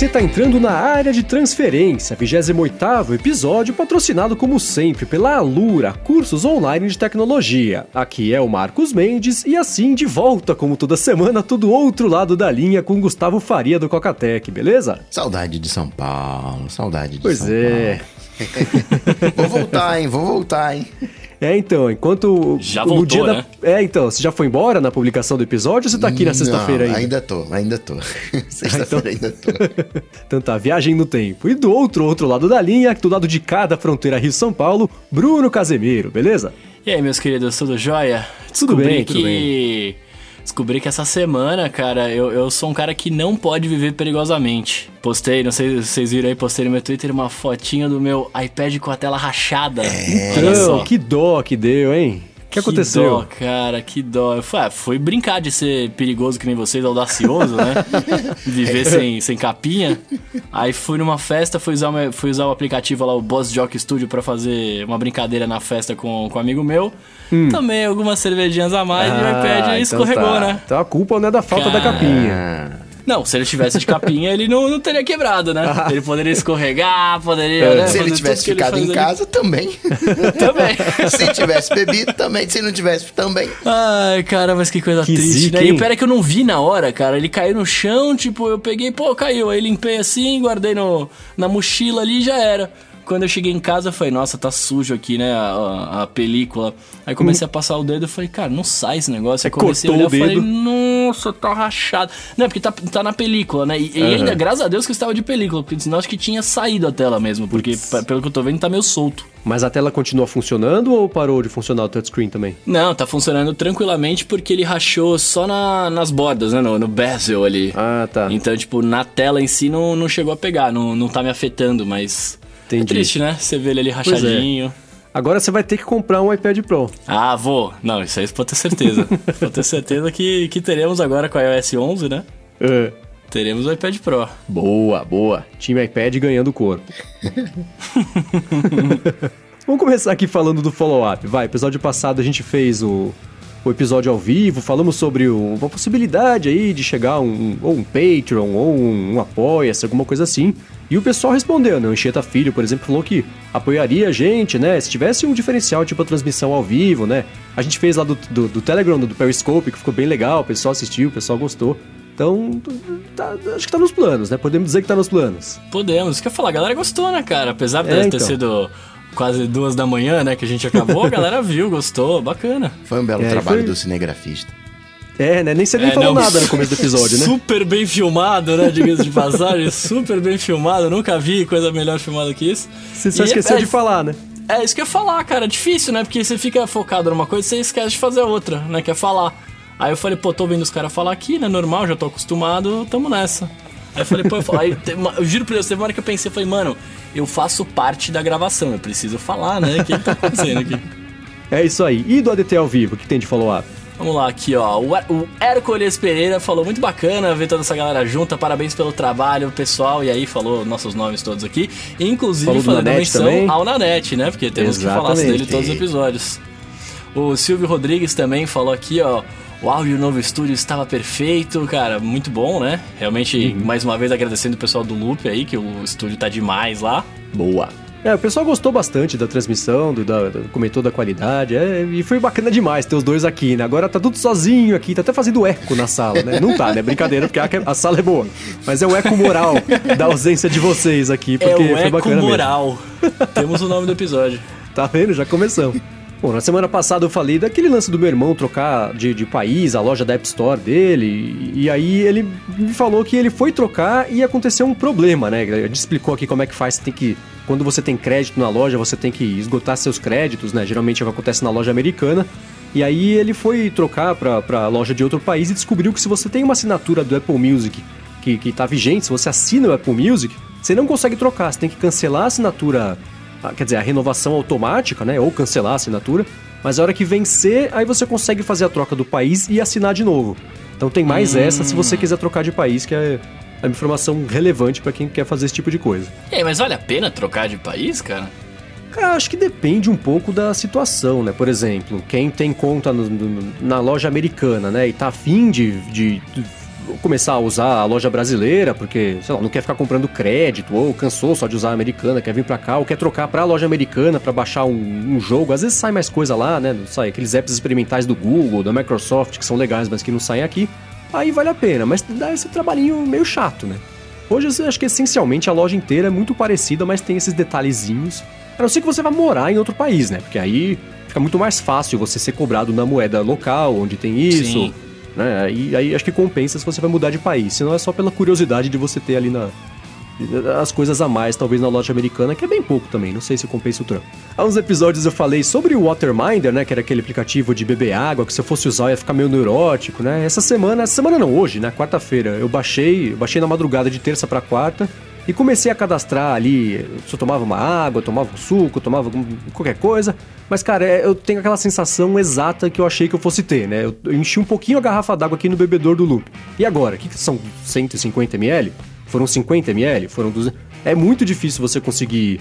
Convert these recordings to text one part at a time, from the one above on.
você está entrando na área de transferência, 28º episódio patrocinado como sempre pela Alura, cursos online de tecnologia. Aqui é o Marcos Mendes e assim de volta como toda semana, tudo outro lado da linha com Gustavo Faria do Cocatec, beleza? Saudade de São Paulo, saudade de pois São é. Paulo. vou voltar, hein? Vou voltar, hein? É, então, enquanto. Já no voltou, dia né? Da... É, então, você já foi embora na publicação do episódio ou você tá aqui na sexta-feira Não, ainda? Ainda tô, ainda tô. Sexta-feira ainda tô. Então tá, viagem no tempo. E do outro, outro lado da linha, do lado de cada fronteira Rio-São Paulo, Bruno Casemiro, beleza? E aí, meus queridos, tudo jóia? Tudo Descobri bem, que... tudo bem. Descobri que essa semana, cara, eu, eu sou um cara que não pode viver perigosamente. Postei, não sei se vocês viram aí, postei no meu Twitter uma fotinha do meu iPad com a tela rachada. É. Então, que dó que deu, hein? O que aconteceu? dó, cara, que dó. Eu ah, fui brincar de ser perigoso que nem vocês, audacioso, né? Viver sem, sem capinha. Aí fui numa festa, fui usar, o- fui usar o aplicativo lá, o Boss Jock Studio, pra fazer uma brincadeira na festa com, com um amigo meu. Tomei algumas cervejinhas a mais e o iPad então escorregou, tá. né? Então a culpa não é da falta da Cara. capinha. Não, se ele tivesse de capinha, ele não, não teria quebrado, né? Ele poderia escorregar, poderia. né, se ele tivesse ele ficado faz em ali. casa, também. Também. se tivesse bebido, também. Se não tivesse, também. Ai, cara, mas que coisa Que triste, zica, né? E pior é que eu não vi na hora, cara. Ele caiu no chão, tipo, eu peguei, pô, caiu. Aí limpei assim, guardei no, na mochila ali e já era. Quando eu cheguei em casa, eu falei, nossa, tá sujo aqui, né, a, a- película. Aí comecei a passar o dedo, eu falei, cara, não sai esse negócio. Aí comecei a olhar, eu falei, nossa, tá rachado. Não, é porque tá, tá na película, né? E, e ainda, graças a Deus que eu estava de película, porque senão acho que tinha saído a tela mesmo, porque pelo que eu tô vendo, tá meio solto. Mas a tela continua funcionando ou parou de funcionar o touchscreen também? Não, tá funcionando tranquilamente porque ele rachou só na- nas bordas, né? No, no bezel ali. Ah, tá. Então, tipo, na tela em si não, não chegou a pegar, não, não tá me afetando, mas. Entendi. É triste, né? Você vê ele ali é. rachadinho. Agora você vai ter que comprar um iPad Pro. Ah, vou. Não, isso aí você pode ter certeza. pode ter certeza que, que teremos agora com a iOS 11, né? É. Teremos o iPad Pro. Boa, boa. Time iPad ganhando corpo. Vamos começar aqui falando do follow-up. Vai, episódio passado a gente fez o, o episódio ao vivo, falamos sobre uma possibilidade aí de chegar um, ou um Patreon ou um, um Apoia-se, alguma coisa assim. E o pessoal respondeu, né? O Encheta Filho, por exemplo, falou que apoiaria a gente, né? Se tivesse um diferencial, tipo a transmissão ao vivo, né? A gente fez lá do, do, do Telegram, do Periscope, que ficou bem legal, o pessoal assistiu, o pessoal gostou. Então, tá- acho que tá nos planos, né? Podemos dizer que tá nos planos. Podemos. Isso que eu ia falar, a galera gostou, né, cara? Apesar de É, ter então. sido quase duas da manhã, né, que a gente acabou, a galera viu, gostou, bacana. Foi um belo É, trabalho foi- do cinegrafista. É, né? Nem você nem É, falou não, nada no começo do episódio, né? Super bem filmado, né? Diga-se de passagem, super bem filmado. Nunca vi coisa melhor filmada que isso. Você só E esqueceu é, de falar, né? É isso que eu ia falar, cara. Difícil, né? Porque você fica focado numa coisa e você esquece de fazer outra, né? Que é falar. Aí eu falei, pô, tô vendo os caras falar aqui, né? Normal, já tô acostumado, tamo nessa. Aí eu falei, pô, eu, aí, uma- eu juro pra Deus, teve uma hora que eu pensei, eu falei, mano, eu faço parte da gravação, eu preciso falar, né? O que tá acontecendo aqui? É isso aí. E do ADT ao vivo, o que tem de follow-up? Vamos lá, aqui ó. O, Hércules Pereira falou muito bacana ver toda essa galera junta. Parabéns pelo trabalho, pessoal. E aí falou nossos nomes todos aqui. Inclusive Falou do fazendo Nanete menção também. ao Nanete, né? Porque temos que falar Exatamente. dele em todos os episódios. O Silvio Rodrigues também falou aqui, ó. O áudio no novo estúdio estava perfeito, cara, muito bom, né? Realmente, Uhum. mais uma vez agradecendo o pessoal do Loop aí, que o estúdio tá demais lá. Boa. É, o pessoal gostou bastante da transmissão, do, da, da- comentou da qualidade, é, e foi bacana demais ter os dois aqui, né? Agora tá tudo sozinho aqui, tá até fazendo eco na sala, né? Não tá, né? Brincadeira, porque a, a sala é boa. Mas é o eco moral da ausência de vocês aqui, porque é o foi Eco bacana mesmo. Moral. Temos o nome do episódio. Tá vendo? Já começamos. Bom, na semana passada eu falei daquele lance do meu irmão trocar de, de país, a loja da App Store dele, e, e aí ele me falou que ele foi trocar e aconteceu um problema, né? Gente explicou aqui como é que faz, tem que... Quando você tem crédito na loja, você tem que esgotar seus créditos, né? Geralmente é o que acontece na loja americana. E aí ele foi trocar pra loja de outro país e descobriu que se você tem uma assinatura do Apple Music que, que tá vigente, se você assina o Apple Music, você não consegue trocar, você tem que cancelar a assinatura quer dizer, a renovação automática, né? Ou cancelar a assinatura. Mas a hora que vencer, aí você consegue fazer a troca do país e assinar de novo. Então tem mais essa se você quiser trocar de país, que é a informação relevante pra quem quer fazer esse tipo de coisa. E aí, mas vale a pena trocar de país, cara? Cara, acho que depende um pouco da situação, né? Por exemplo, quem tem conta no- no- na loja americana, né? E tá afim de, de começar a usar a loja brasileira, porque, sei lá, não quer ficar comprando crédito, ou cansou só de usar a americana, quer vir pra cá, ou quer trocar pra loja americana pra baixar um, um jogo. Às vezes sai mais coisa lá, né? Sai aqueles apps experimentais do Google, da Microsoft, que são legais, mas que não saem aqui. Aí vale a pena, mas dá esse trabalhinho meio chato, né? Hoje eu acho que essencialmente a loja inteira é muito parecida, mas tem esses detalhezinhos. A não ser que você vá morar em outro país, né? Porque aí fica muito mais fácil você ser cobrado na moeda local, onde tem isso. Sim. Né? E aí acho que compensa se você vai mudar de país. Senão é só pela curiosidade de você ter ali na, as coisas a mais, talvez na loja americana, que é bem pouco também, não sei se compensa o trampo. Há uns episódios eu falei sobre o Waterminder, né, que era aquele aplicativo de beber água, que se eu fosse usar ia ficar meio neurótico, né? Essa semana, essa semana não, hoje, né, quarta-feira, eu baixei, eu baixei na madrugada de terça para quarta, e comecei a cadastrar ali, se eu tomava uma água, tomava um suco, tomava qualquer coisa. Mas, cara, é, eu tenho aquela sensação exata que eu achei que eu fosse ter, né? Eu, enchi um pouquinho a garrafa d'água aqui no bebedor do loop. E agora? O que, que são 150 ml? Foram 50 ml? Foram 200? É muito difícil você conseguir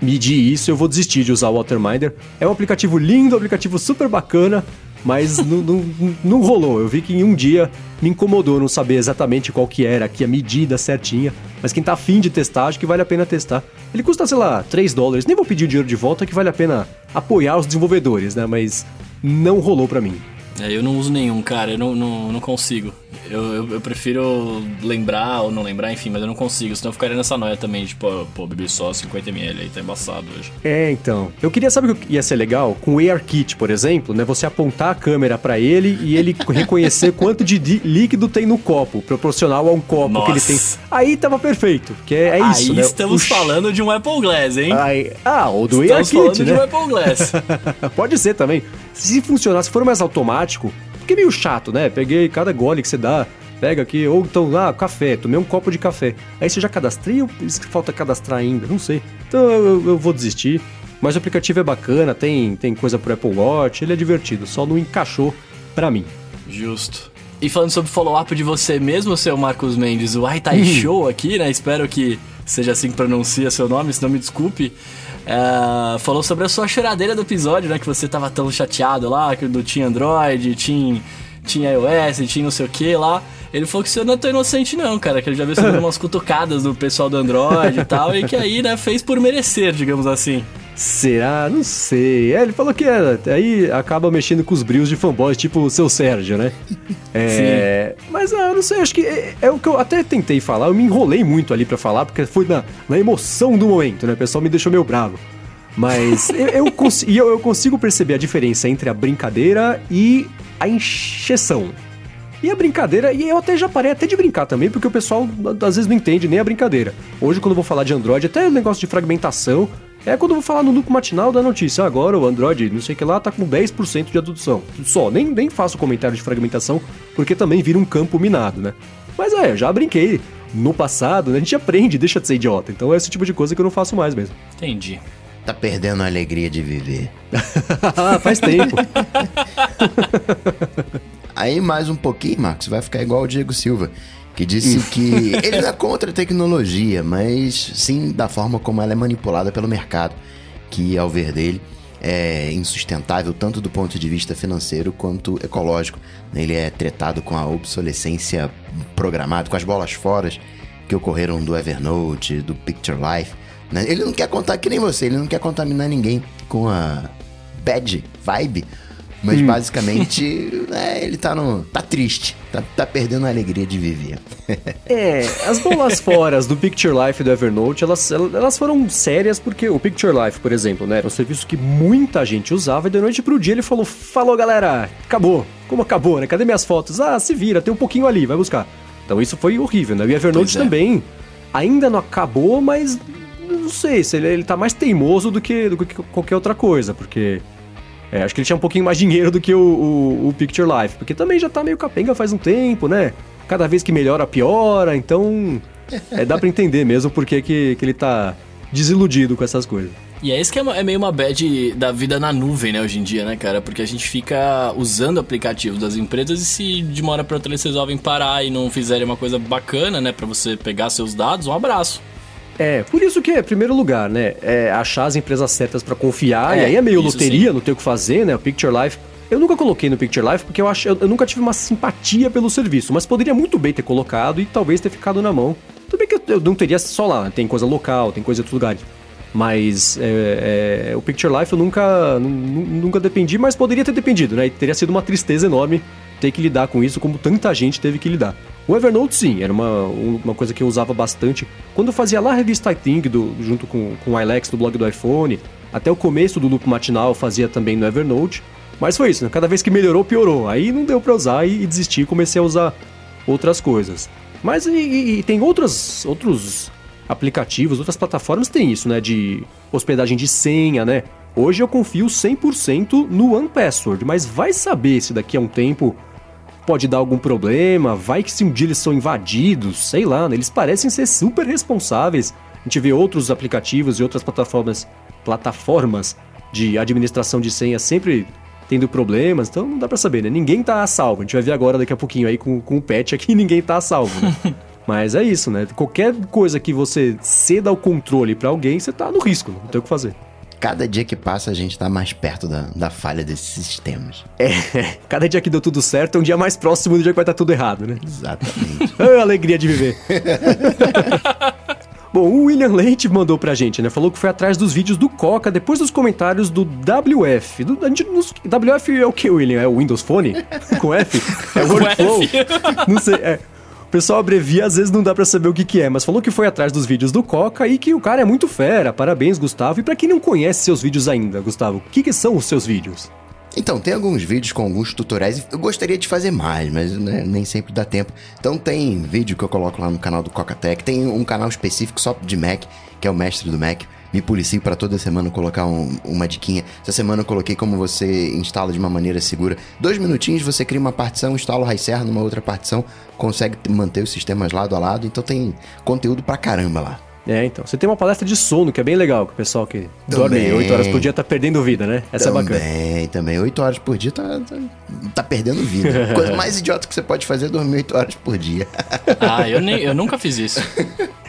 medir isso. Eu vou desistir de usar o Waterminder. É um aplicativo lindo, um aplicativo super bacana mas não, não, não, rolou. Eu vi que em um dia me incomodou não saber exatamente qual que era aqui a medida certinha, mas quem tá afim de testar, acho que vale a pena testar. Ele custa, sei lá, 3 dólares, nem vou pedir o dinheiro de volta, que vale a pena apoiar os desenvolvedores, né? Mas não rolou para mim. É, eu não uso nenhum, cara, eu não, não, não consigo. Eu, eu, eu, prefiro lembrar ou não lembrar, enfim, mas eu não consigo, senão eu ficaria nessa noia também, tipo, pô, beber só 50ml aí, tá embaçado hoje. É, então. Eu queria saber o que ia ser legal com o ARKit, por exemplo, né? Você apontar a câmera para ele e ele reconhecer quanto de líquido tem no copo, proporcional a um copo Nossa. que ele tem. Aí tava perfeito, que é, é isso, aí né? estamos falando de um Apple Glass, hein? Aí... Ah, ou do estamos ARKit, né? de um Apple Glass. Pode ser também. Se funcionar, se for mais automático, é meio chato, né? Peguei cada gole que você dá, pega aqui, ou então, ah, café, tomei um copo de café. Aí você já cadastrei ou falta cadastrar ainda? Não sei. Então eu, eu vou desistir. Mas o aplicativo é bacana, tem, tem coisa pro Apple Watch, ele é divertido, só não encaixou pra mim. Justo. E falando sobre follow-up de você mesmo, seu Marcos Mendes, o Aitai Show aqui, né? Espero que seja assim que pronuncia seu nome, se não me desculpe. É, falou sobre a sua choradeira do episódio, né? Que você tava tão chateado lá, que do tinha Android, tinha, tinha iOS, tinha não sei o que lá. Ele falou que você não é tão inocente, não, cara. Que ele já viu você umas cutucadas do pessoal do Android e tal. E que aí, né, fez por merecer, digamos assim. Será? Não sei. É, ele falou que é, aí acaba mexendo com os brios de fanboys, tipo o seu Sérgio, né? É, Sim. Mas ah, eu não sei, acho que é, é, o que eu até tentei falar. Eu me enrolei muito ali para falar, porque foi na, na emoção do momento, né? O pessoal me deixou meio bravo. Mas eu, eu, cons eu, eu consigo perceber a diferença entre a brincadeira e a encheção. E a brincadeira, e eu até já parei até de brincar também, porque o pessoal às vezes não entende nem a brincadeira. Hoje, quando eu vou falar de Android, até o negócio de fragmentação, é quando eu vou falar no lucro matinal da notícia. Agora o Android, não sei o que lá, tá com 10% de adoção. Só, nem, nem faço comentário de fragmentação, porque também vira um campo minado, né? Mas é, já brinquei no passado, né? A gente aprende, deixa de ser idiota. Então é esse tipo de coisa que eu não faço mais mesmo. Entendi. Tá perdendo a alegria de viver. ah, faz tempo. Aí mais um pouquinho, Marcos, vai ficar igual o Diego Silva, que disse que ele é contra a tecnologia, mas sim da forma como ela é manipulada pelo mercado, que ao ver dele é insustentável tanto do ponto de vista financeiro quanto ecológico. Ele é tratado com a obsolescência programada, com as bolas fora que ocorreram do Evernote, do Picture Life. Né? Ele não quer contar que nem você, ele não quer contaminar ninguém com a bad vibe mas hum. basicamente, é, ele tá no. tá triste. Tá, tá perdendo a alegria de viver. é, as bolas foras do Picture Life e do Evernote, elas, elas foram sérias porque o Picture Life, por exemplo, né, era um serviço que muita gente usava e de noite pro dia ele falou: Falou galera, acabou. Como acabou, né? Cadê minhas fotos? Ah, se vira, tem um pouquinho ali, vai buscar. Então isso foi horrível, né? E o Evernote é. também ainda não acabou, mas não sei se ele, ele tá mais teimoso do que, do que qualquer outra coisa, porque é, acho que ele tinha um pouquinho mais dinheiro do que o, o, o, Picture Life, porque também já tá meio capenga faz um tempo, né? Cada vez que melhora, piora, então é, dá para entender mesmo porque que, que ele tá desiludido com essas coisas. E é isso que é, é meio uma bad da vida na nuvem, né, hoje em dia, né, cara? Porque a gente fica usando aplicativos das empresas e se de uma hora pra outra eles resolvem parar e não fizerem uma coisa bacana, né, para você pegar seus dados, um abraço. É, por isso que é, primeiro lugar, né? É achar as empresas certas para confiar, é, e aí é meio loteria, sim. não tem o que fazer, né? O Picture Life Eu nunca coloquei no Picture Life porque eu, acho, eu, eu nunca tive uma simpatia pelo serviço, mas poderia muito bem ter colocado e talvez ter ficado na mão. Tudo bem que eu, eu não teria só lá, tem coisa local, tem coisa de lugares. Mas é, é, o Picture Life eu nunca, nunca dependi, mas poderia ter dependido, né? E teria sido uma tristeza enorme ter que lidar com isso, como tanta gente teve que lidar. O Evernote, sim, era uma, uma coisa que eu usava bastante. Quando eu fazia lá a revista iThink, do, junto com, com o iLex do blog do iPhone, até o começo do loop matinal eu fazia também no Evernote. Mas foi isso, né? Cada vez que melhorou, piorou. Aí não deu pra usar e, e desisti e comecei a usar outras coisas. Mas e, e, e tem outras, outros aplicativos, outras plataformas tem isso, né? De hospedagem de senha, né? Hoje eu confio 100% no OnePassword, mas vai saber se daqui a um tempo pode dar algum problema, vai que se um dia eles são invadidos, sei lá, né? eles parecem ser super responsáveis. A gente vê outros aplicativos e outras plataformas, plataformas de administração de senha sempre tendo problemas, então não dá para saber, né? Ninguém tá a salvo. A gente vai ver agora daqui a pouquinho aí com, com o patch aqui, ninguém tá a salvo, né? Mas é isso, né? Qualquer coisa que você ceda o controle para alguém, você tá no risco, não tem o que fazer. Cada dia que passa, a gente tá mais perto da, da falha desses sistemas. É, cada dia que deu tudo certo é um dia mais próximo do dia que vai estar tá tudo errado, né? Exatamente. ah, alegria de viver. Bom, o William Leite mandou pra gente, né? Falou que foi atrás dos vídeos do Coca depois dos comentários do WF. Do, a gente, nos, WF é o que, William? É o Windows Phone? Com F? É o Workflow? Não sei. É. O pessoal abrevia, às vezes não dá para saber o que, que é, mas falou que foi atrás dos vídeos do Coca e que o cara é muito fera. Parabéns, Gustavo. E para quem não conhece seus vídeos ainda, Gustavo, o que, que são os seus vídeos? Então, tem alguns vídeos com alguns tutoriais. Eu gostaria de fazer mais, mas né, nem sempre dá tempo. Então, tem vídeo que eu coloco lá no canal do Coca Tech. Tem um canal específico só de Mac, que é o Mestre do Mac me policio para toda semana colocar um, uma diquinha. Essa semana eu coloquei como você instala de uma maneira segura. Dois minutinhos você cria uma partição, instala o High Serra numa outra partição, consegue manter os sistemas lado a lado. Então tem conteúdo pra caramba lá. É, então. Você tem uma palestra de sono, que é bem legal, que o pessoal que também. dorme 8 horas por dia tá perdendo vida, né? Essa também, é bacana. Também, também. 8 horas por dia tá, tá, tá perdendo vida. Coisa mais idiota que você pode fazer é dormir 8 horas por dia. ah, eu, nem, eu nunca fiz isso.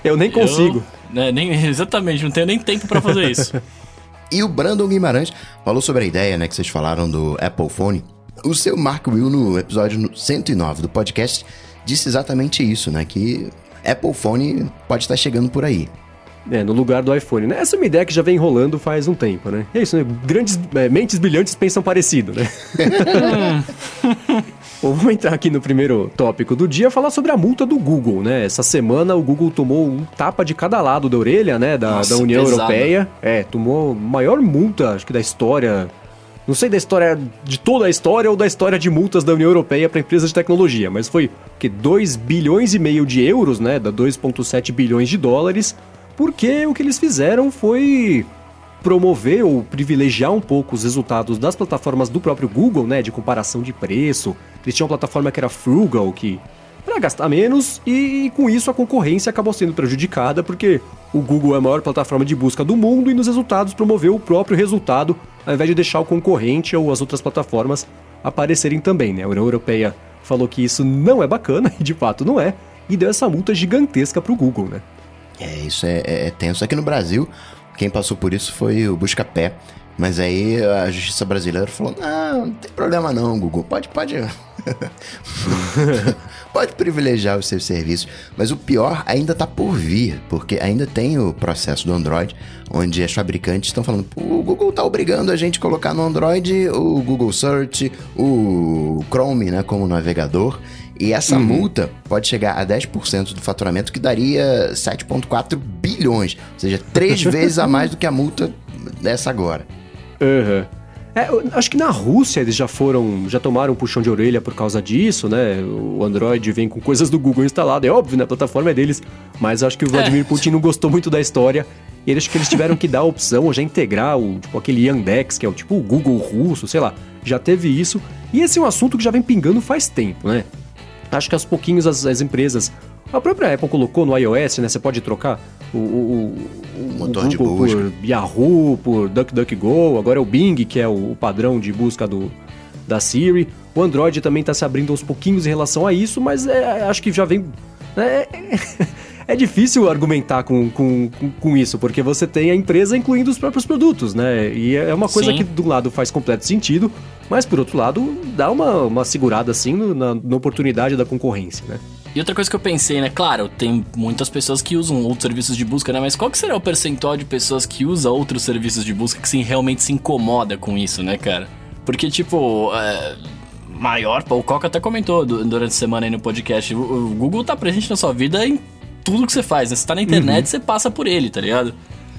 eu nem consigo. Eu... Né, nem, exatamente, não tenho nem tempo para fazer isso. e o Brandon Guimarães falou sobre a ideia, né, que vocês falaram do Apple Phone. O seu Mark Will, no episódio 109 do podcast, disse exatamente isso, né, que Apple Phone pode estar chegando por aí. É, no lugar do iPhone, né? Essa é uma ideia que já vem enrolando faz um tempo, né? É isso, né? Grandes é, mentes brilhantes pensam parecido, né? Bom, vamos entrar aqui no primeiro tópico do dia, falar sobre a multa do Google, né? Essa semana o Google tomou um tapa de cada lado da orelha, né? Da, Nossa, da União pesado. Europeia. É, tomou maior multa, acho que da história. Não sei da história de toda a história ou da história de multas da União Europeia para empresas de tecnologia, mas foi que 2 bilhões e meio de euros, né? Da 2,7 bilhões de dólares, porque o que eles fizeram foi promover ou privilegiar um pouco os resultados das plataformas do próprio Google, né, de comparação de preço. Eles tinham uma plataforma que era Frugal, que para gastar menos e, com isso a concorrência acabou sendo prejudicada porque o Google é a maior plataforma de busca do mundo e nos resultados promoveu o próprio resultado ao invés de deixar o concorrente ou as outras plataformas aparecerem também, né? A União Europeia falou que isso não é bacana e de fato não é e deu essa multa gigantesca para o Google, né? É, isso é, é, é tenso. Aqui no Brasil, quem passou por isso foi o Buscapé. Mas aí a justiça brasileira falou: não, não tem problema não, Google. Pode, pode. pode privilegiar os seus serviços. Mas o pior ainda está por vir, porque ainda tem o processo do Android, onde as fabricantes estão falando: o Google está obrigando a gente a colocar no Android o Google Search, o Chrome né, como navegador. E essa uhum. multa pode chegar a 10% do faturamento, que daria 7,4 bilhões. Ou seja, três vezes a mais do que a multa dessa agora. Uhum. É, acho que na Rússia eles já foram, já tomaram um puxão de orelha por causa disso, né? O Android vem com coisas do Google instalado, é óbvio, né? A plataforma é deles. Mas acho que o Vladimir é. Putin não gostou muito da história. E acho que eles tiveram que dar a opção, ou já integrar o, tipo, aquele Yandex, que é o tipo o Google russo, sei lá. Já teve isso. E esse é um assunto que já vem pingando faz tempo, né? Acho que aos pouquinhos as, as empresas. A própria Apple colocou no iOS, né? Você pode trocar o, o, o motor o Google de busca. por Yahoo, por DuckDuckGo. Agora é o Bing, que é o, padrão de busca do, da Siri. O Android também está se abrindo aos pouquinhos em relação a isso, mas é, acho que já vem. É, é difícil argumentar com, com, com, com, isso, porque você tem a empresa incluindo os próprios produtos, né? E é uma coisa Sim. que, do lado, faz completo sentido, mas, por outro lado, dá uma, uma segurada, assim, no, na, na oportunidade da concorrência, né? E outra coisa que eu pensei, né? Claro, tem muitas pessoas que usam outros serviços de busca, né? Mas qual que será o percentual de pessoas que usam outros serviços de busca que sim, realmente se incomoda com isso, né, cara? Porque, tipo, é, maior, o Coca até comentou durante a semana aí no podcast, o, Google tá presente na sua vida em tudo que você faz, né? Você tá na internet, uhum. você passa por ele, tá ligado?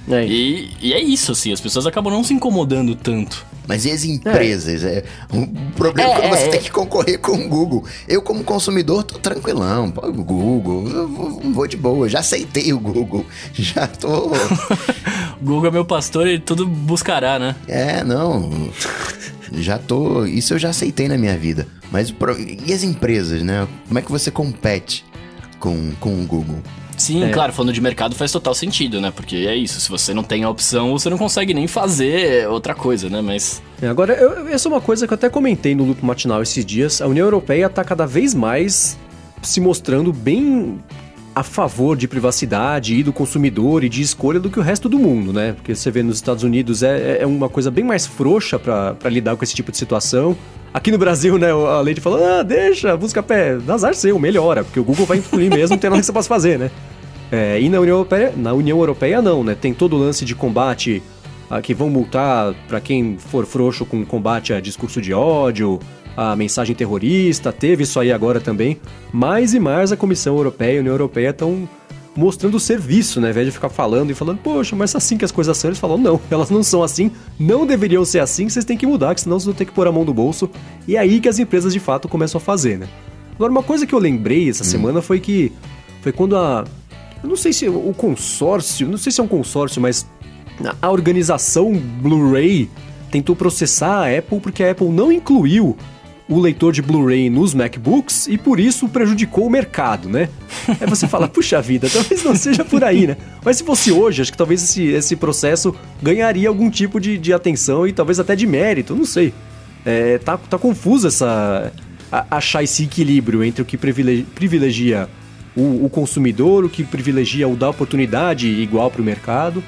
É. E, e, é isso, assim, as pessoas acabam não se incomodando tanto. Mas e as empresas? É. é o problema é, é quando você é. tem que concorrer com o Google. Eu, como consumidor, tô tranquilão. Pô, Google, eu vou de boa. Já aceitei o Google. Já tô. Google é meu pastor e tudo buscará, né? É, não. Já tô. Isso eu já aceitei na minha vida. Mas e as empresas, né? Como é que você compete com, com o Google? Sim, é. claro, falando de mercado faz total sentido, né? Porque é isso, se você não tem a opção, você não consegue nem fazer outra coisa, né? Mas. É, agora, eu, essa é uma coisa que eu até comentei no Loop Matinal esses dias. A União Europeia está cada vez mais se mostrando bem a favor de privacidade e do consumidor e de escolha do que o resto do mundo, né? Porque você vê nos Estados Unidos é, é uma coisa bem mais frouxa para lidar com esse tipo de situação. Aqui no Brasil, né, a lei falou, ah, deixa, busca pé, azar seu, melhora, porque o Google vai incluir mesmo, não tem nada que você possa fazer, né? É, e na União, Europeia, na União Europeia não, né? Tem todo o lance de combate a, que vão multar para quem for frouxo com combate a discurso de ódio, a mensagem terrorista, teve isso aí agora também. Mais e mais a Comissão Europeia e a União Europeia estão mostrando o serviço, né? Ao invés de ficar falando e falando, poxa, mas assim que as coisas são, eles falam, não, elas não são assim, não deveriam ser assim, vocês têm que mudar, que senão vocês vão ter que pôr a mão no bolso. E é aí que as empresas de fato começam a fazer, né? Agora, uma coisa que eu lembrei essa hum. semana foi que foi quando a. Eu não sei se o consórcio, não sei se é um consórcio, mas a organização Blu-ray tentou processar a Apple porque a Apple não incluiu o leitor de Blu-ray nos MacBooks e por isso prejudicou o mercado, né? Aí você fala, puxa vida, talvez não seja por aí, né? Mas se fosse hoje, acho que talvez esse, esse processo ganharia algum tipo de, de atenção e talvez até de mérito, não sei. É, tá, tá confuso essa. A, achar esse equilíbrio entre o que privilegia, privilegia o, o, consumidor, o que privilegia o dar oportunidade igual para o mercado.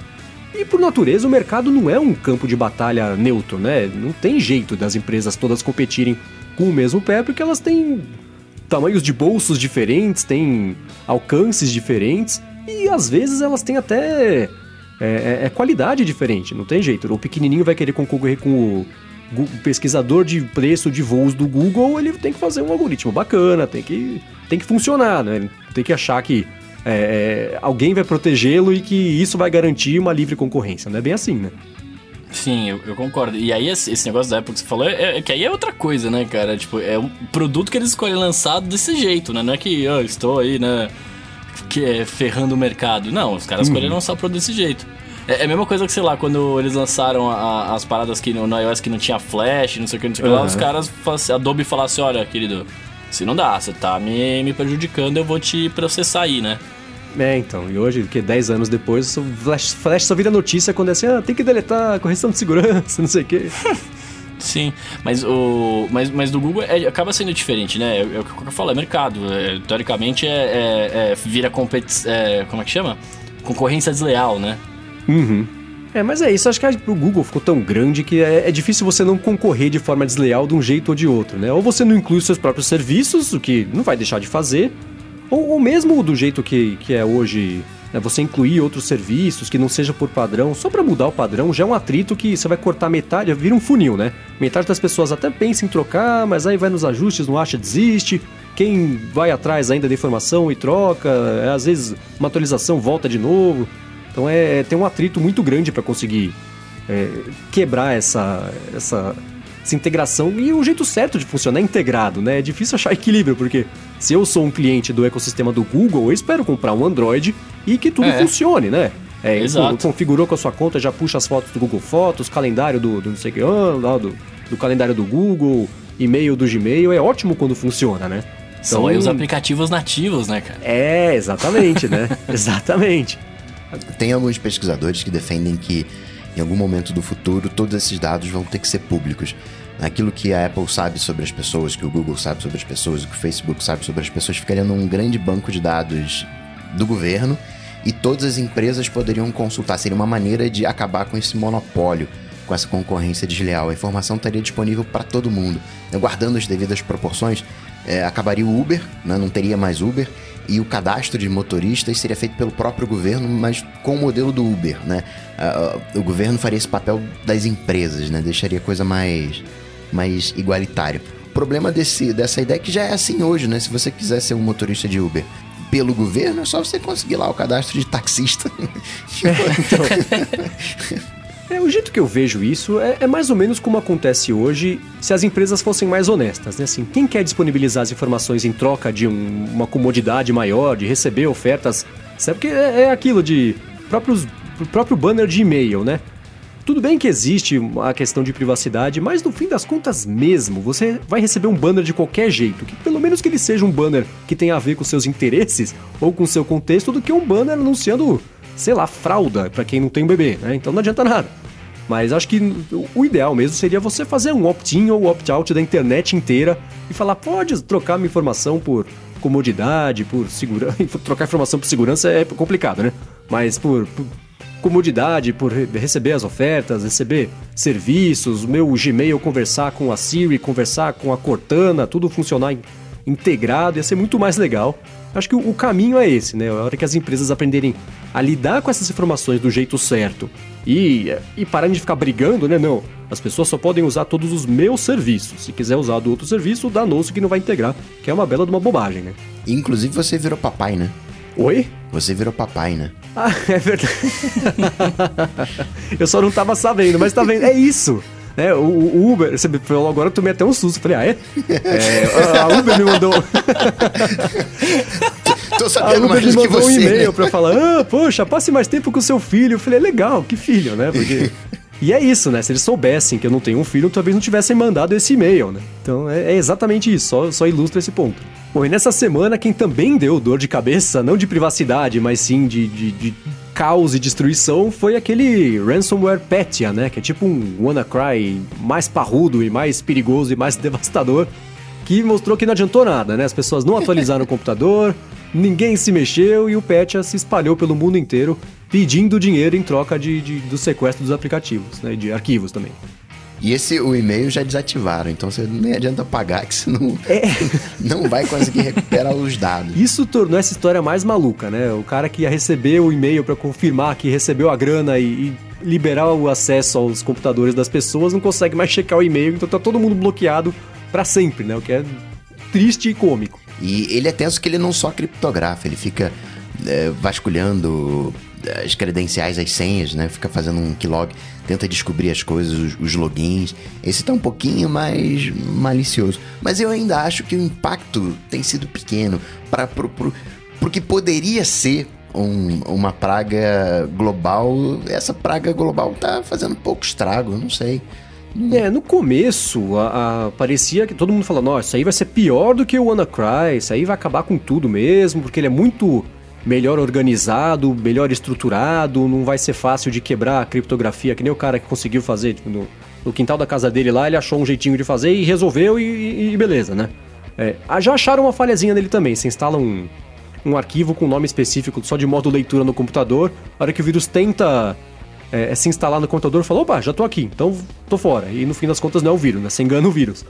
E por natureza, o mercado não é um campo de batalha neutro, né? Não tem jeito das empresas todas competirem com o mesmo pé, porque elas têm tamanhos de bolsos diferentes, têm alcances diferentes e às vezes elas têm até é, é, é qualidade diferente, não tem jeito. O pequenininho vai querer concorrer com o, pesquisador de preço de voos do Google, ele tem que fazer um algoritmo bacana, tem que, tem que funcionar, né? Tem que achar que é, é alguém vai protegê-lo e que isso vai garantir uma livre concorrência. Não é bem assim, né? Sim, eu, eu, concordo. E aí, esse negócio da Apple que você falou, é, é, que aí é outra coisa, né, cara? Tipo, é um produto que eles escolhem lançado desse jeito, né? Não é que eu estou aí, né, que é ferrando o mercado. Não, os caras uhum. escolheram lançar o produto desse jeito. É, é, a mesma coisa que, sei lá, quando eles lançaram a, as paradas que no, no, iOS que não tinha flash, não sei o que, não sei o que lá, os caras, a Adobe falasse, olha, querido, se não dá, você tá me, me prejudicando, eu vou te processar aí, né? É, então, e hoje, que 10 anos depois, o Flash, Flash só vira notícia quando é assim, ah, tem que deletar, correção de segurança, não sei o quê. Sim, mas o. Mas, mas do Google é, acaba sendo diferente, né? É, é o que eu falo, é mercado. É, teoricamente é, é, é vira competição. É, como é que chama? Concorrência desleal, né? Uhum. É, mas é isso. Acho que o Google ficou tão grande que é, é, difícil você não concorrer de forma desleal de um jeito ou de outro, né? Ou você não inclui seus próprios serviços, o que não vai deixar de fazer, ou, ou mesmo do jeito que, que é hoje, né, você incluir outros serviços que não seja por padrão, só para mudar o padrão, já é um atrito que você vai cortar metade, vira um funil, né? Metade das pessoas até pensa em trocar, mas aí vai nos ajustes, não acha, desiste. Quem vai atrás ainda da informação e troca, é, às vezes uma atualização volta de novo. Então é, é tem um atrito muito grande para conseguir é, quebrar essa, essa essa integração e o jeito certo de funcionar é integrado, né? É difícil achar equilíbrio, porque se eu sou um cliente do ecossistema do Google, eu espero comprar um Android e que tudo é. funcione, né? É, Exato. configurou com a sua conta, já puxa as fotos do Google Fotos, calendário do, do não sei o que, ah, do, do calendário do Google, e-mail do Gmail, é ótimo quando funciona, né? Então, São aí os aplicativos nativos, né, cara? É, exatamente, né? exatamente. Tem alguns pesquisadores que defendem que em algum momento do futuro, todos esses dados vão ter que ser públicos. Aquilo que a Apple sabe sobre as pessoas, que o Google sabe sobre as pessoas, que o Facebook sabe sobre as pessoas, ficaria num grande banco de dados do governo e todas as empresas poderiam consultar. Seria uma maneira de acabar com esse monopólio, com essa concorrência desleal. A informação estaria disponível para todo mundo. Guardando as devidas proporções, é, acabaria o Uber, né? não teria mais Uber, e o cadastro de motoristas seria feito pelo próprio governo, mas com o modelo do Uber. Né? Uh, o governo faria esse papel das empresas, né? deixaria a coisa mais, mais igualitária. O problema desse, dessa ideia é que já é assim hoje, né? Se você quiser ser um motorista de Uber pelo governo, é só você conseguir lá o cadastro de taxista. então... É, o jeito que eu vejo isso é, é, mais ou menos como acontece hoje se as empresas fossem mais honestas, né? Assim, quem quer disponibilizar as informações em troca de um, uma comodidade maior, de receber ofertas, sabe? Porque é, é aquilo de próprios, próprio banner de e-mail, né? Tudo bem que existe a questão de privacidade, mas no fim das contas mesmo, você vai receber um banner de qualquer jeito, que pelo menos que ele seja um banner que tenha a ver com seus interesses ou com seu contexto, do que um banner anunciando, sei lá, fralda para quem não tem um bebê, né? Então não adianta nada. Mas acho que o ideal mesmo seria você fazer um opt-in ou opt-out da internet inteira e falar, pode trocar minha informação por comodidade, por segurança. trocar informação por segurança é complicado, né? Mas por, por comodidade, por receber as ofertas, receber serviços, meu Gmail conversar com a Siri, conversar com a Cortana, tudo funcionar integrado, ia ser muito mais legal. Acho que o caminho é esse, né? A hora que as empresas aprenderem a lidar com essas informações do jeito certo e, e pararem de ficar brigando, né? Não, as pessoas só podem usar todos os meus serviços. Se quiser usar do outro serviço, danou-se que não vai integrar, que é uma bela de uma bobagem, né? Inclusive você virou papai, né? Oi? Você virou papai, né? Ah, é verdade. eu só não tava sabendo, mas tá vendo? É isso. É, o, o, Uber, você falou agora, eu tomei até um susto. Falei, ah, é? é a Uber me mandou. Tô sabendo a Uber mais me mandou que você, um e-mail né? pra falar, ah, poxa, passe mais tempo com o seu filho. Eu falei, é legal, que filho, né? Porque. E é isso, né? Se eles soubessem que eu não tenho um filho, talvez não tivessem mandado esse e-mail, né? Então é, é exatamente isso, só, só ilustra esse ponto. Bom, e nessa semana, quem também deu dor de cabeça, não de privacidade, mas sim de, de, de caos e destruição, foi aquele ransomware Petya, né? Que é tipo um WannaCry mais parrudo e mais perigoso e mais devastador, que mostrou que não adiantou nada, né? As pessoas não atualizaram o computador, ninguém se mexeu e o Petya se espalhou pelo mundo inteiro pedindo dinheiro em troca de, de do sequestro dos aplicativos, né? De arquivos também. E esse o e-mail já desativaram, então você nem adianta pagar que você não, É. não vai conseguir recuperar os dados. Isso tornou essa história mais maluca, né? O cara que ia receber o e-mail para confirmar que recebeu a grana e, e, liberar o acesso aos computadores das pessoas não consegue mais checar o e-mail, então tá todo mundo bloqueado para sempre, né? O que é triste e cômico. E ele é tenso que ele não só criptografa, ele fica é, vasculhando as credenciais, as senhas, né? Fica fazendo um keylog, tenta descobrir as coisas, os, os, logins. Esse tá um pouquinho mais malicioso. Mas eu ainda acho que o impacto tem sido pequeno para pro, pro, que poderia ser um, uma praga global. Essa praga global tá fazendo pouco estrago, não sei. É, no começo a, a, parecia que todo mundo falando, nossa, isso aí vai ser pior do que o WannaCry, isso aí vai acabar com tudo mesmo, porque ele é muito melhor organizado, melhor estruturado, não vai ser fácil de quebrar a criptografia, que nem o cara que conseguiu fazer no, no, quintal da casa dele lá, ele achou um jeitinho de fazer e resolveu e, e beleza, né? É, já acharam uma falhazinha nele também, você instala um, um arquivo com nome específico só de modo leitura no computador, a hora que o vírus tenta é, se instalar no computador, falou, opa, já tô aqui, então tô fora. E no fim das contas não é o vírus, né? Você engana o vírus.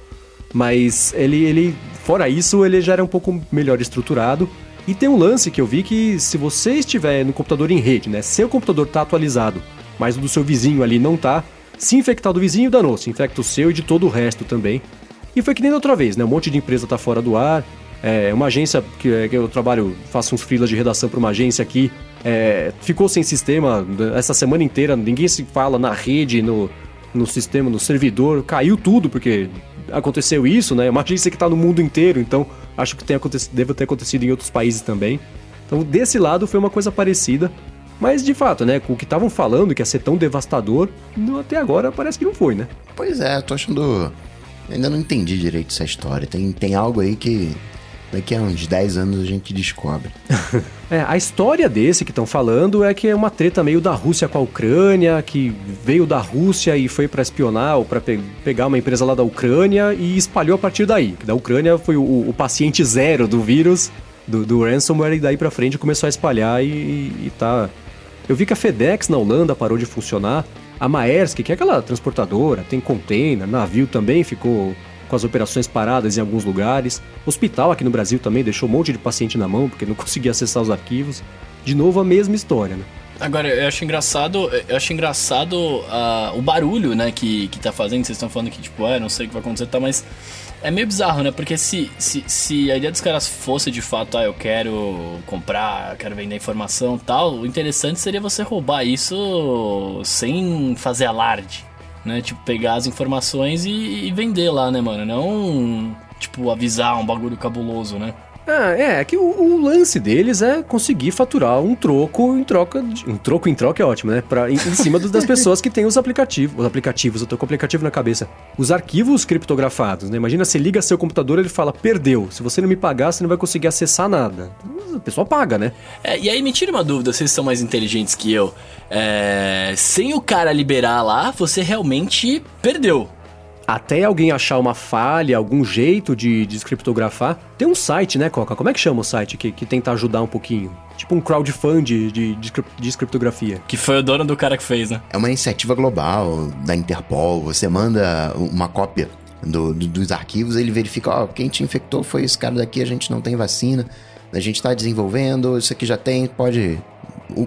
Mas ele, ele, fora isso, ele já era um pouco melhor estruturado. E tem um lance que eu vi que se você estiver no computador em rede, né? Seu computador tá atualizado, mas o do seu vizinho ali não tá, se infectar do vizinho, danou, se infecta o seu e de todo o resto também. E foi que nem da outra vez, né? Um monte de empresa tá fora do ar. É, uma agência que, que eu trabalho, faço uns freelas de redação para uma agência aqui, é, ficou sem sistema essa semana inteira, ninguém se fala na rede, no, no sistema, no servidor, caiu tudo porque aconteceu isso, né? É uma agência que está no mundo inteiro, então acho que tem deve ter acontecido em outros países também. Então, desse lado foi uma coisa parecida. Mas de fato, né, com o que estavam falando que ia ser tão devastador, até agora parece que não foi, né? Pois é, tô achando. Ainda não entendi direito essa história. Tem, tem algo aí que daqui a uns 10 anos a gente descobre. é, a história desse que estão falando é que é uma treta meio da Rússia com a Ucrânia, que veio da Rússia e foi para espionar ou para pe pegar uma empresa lá da Ucrânia e espalhou a partir daí. Da Ucrânia foi o, o paciente zero do vírus do, do ransomware e daí pra frente começou a espalhar e, e tá. Eu vi que a FedEx na Holanda parou de funcionar. A Maersk, que é aquela transportadora, tem container, navio também ficou com as operações paradas em alguns lugares. Hospital aqui no Brasil também deixou um monte de paciente na mão porque não conseguia acessar os arquivos. De novo a mesma história, né? Agora, eu acho engraçado, eu acho engraçado uh, o barulho, né, que, que tá fazendo. Vocês estão falando que, tipo, é, não sei o que vai acontecer, tá, mas é meio bizarro, né? Porque se, se, se a ideia dos caras fosse de fato, ah, eu quero comprar, eu quero vender informação tal, o interessante seria você roubar isso sem fazer alarde, né? Tipo, pegar as informações e, e vender lá, né, mano? Não, tipo, avisar um bagulho cabuloso, né? Ah, é, que o, o, lance deles é conseguir faturar um troco em troca de, Um troco em troca é ótimo, né? Pra, em, em cima das pessoas que têm os aplicativos. Os aplicativos, eu tô com o aplicativo na cabeça. Os arquivos criptografados, né? Imagina, você liga seu computador ele fala, perdeu. Se você não me pagar, você não vai conseguir acessar nada. A pessoa paga, né? É, e aí me tira uma dúvida, vocês são mais inteligentes que eu. É, sem o cara liberar lá, você realmente perdeu até alguém achar uma falha, algum jeito de descriptografar. Tem um site, né, Coca? Como é que chama o site que, que tenta ajudar um pouquinho? Tipo um crowdfunding de, de descriptografia. Que foi o dono do cara que fez, né? É uma iniciativa global da Interpol. Você manda uma cópia do, do, dos arquivos, ele verifica, ó, oh, quem te infectou foi esse cara daqui, a gente não tem vacina, a gente está desenvolvendo, isso aqui já tem, pode...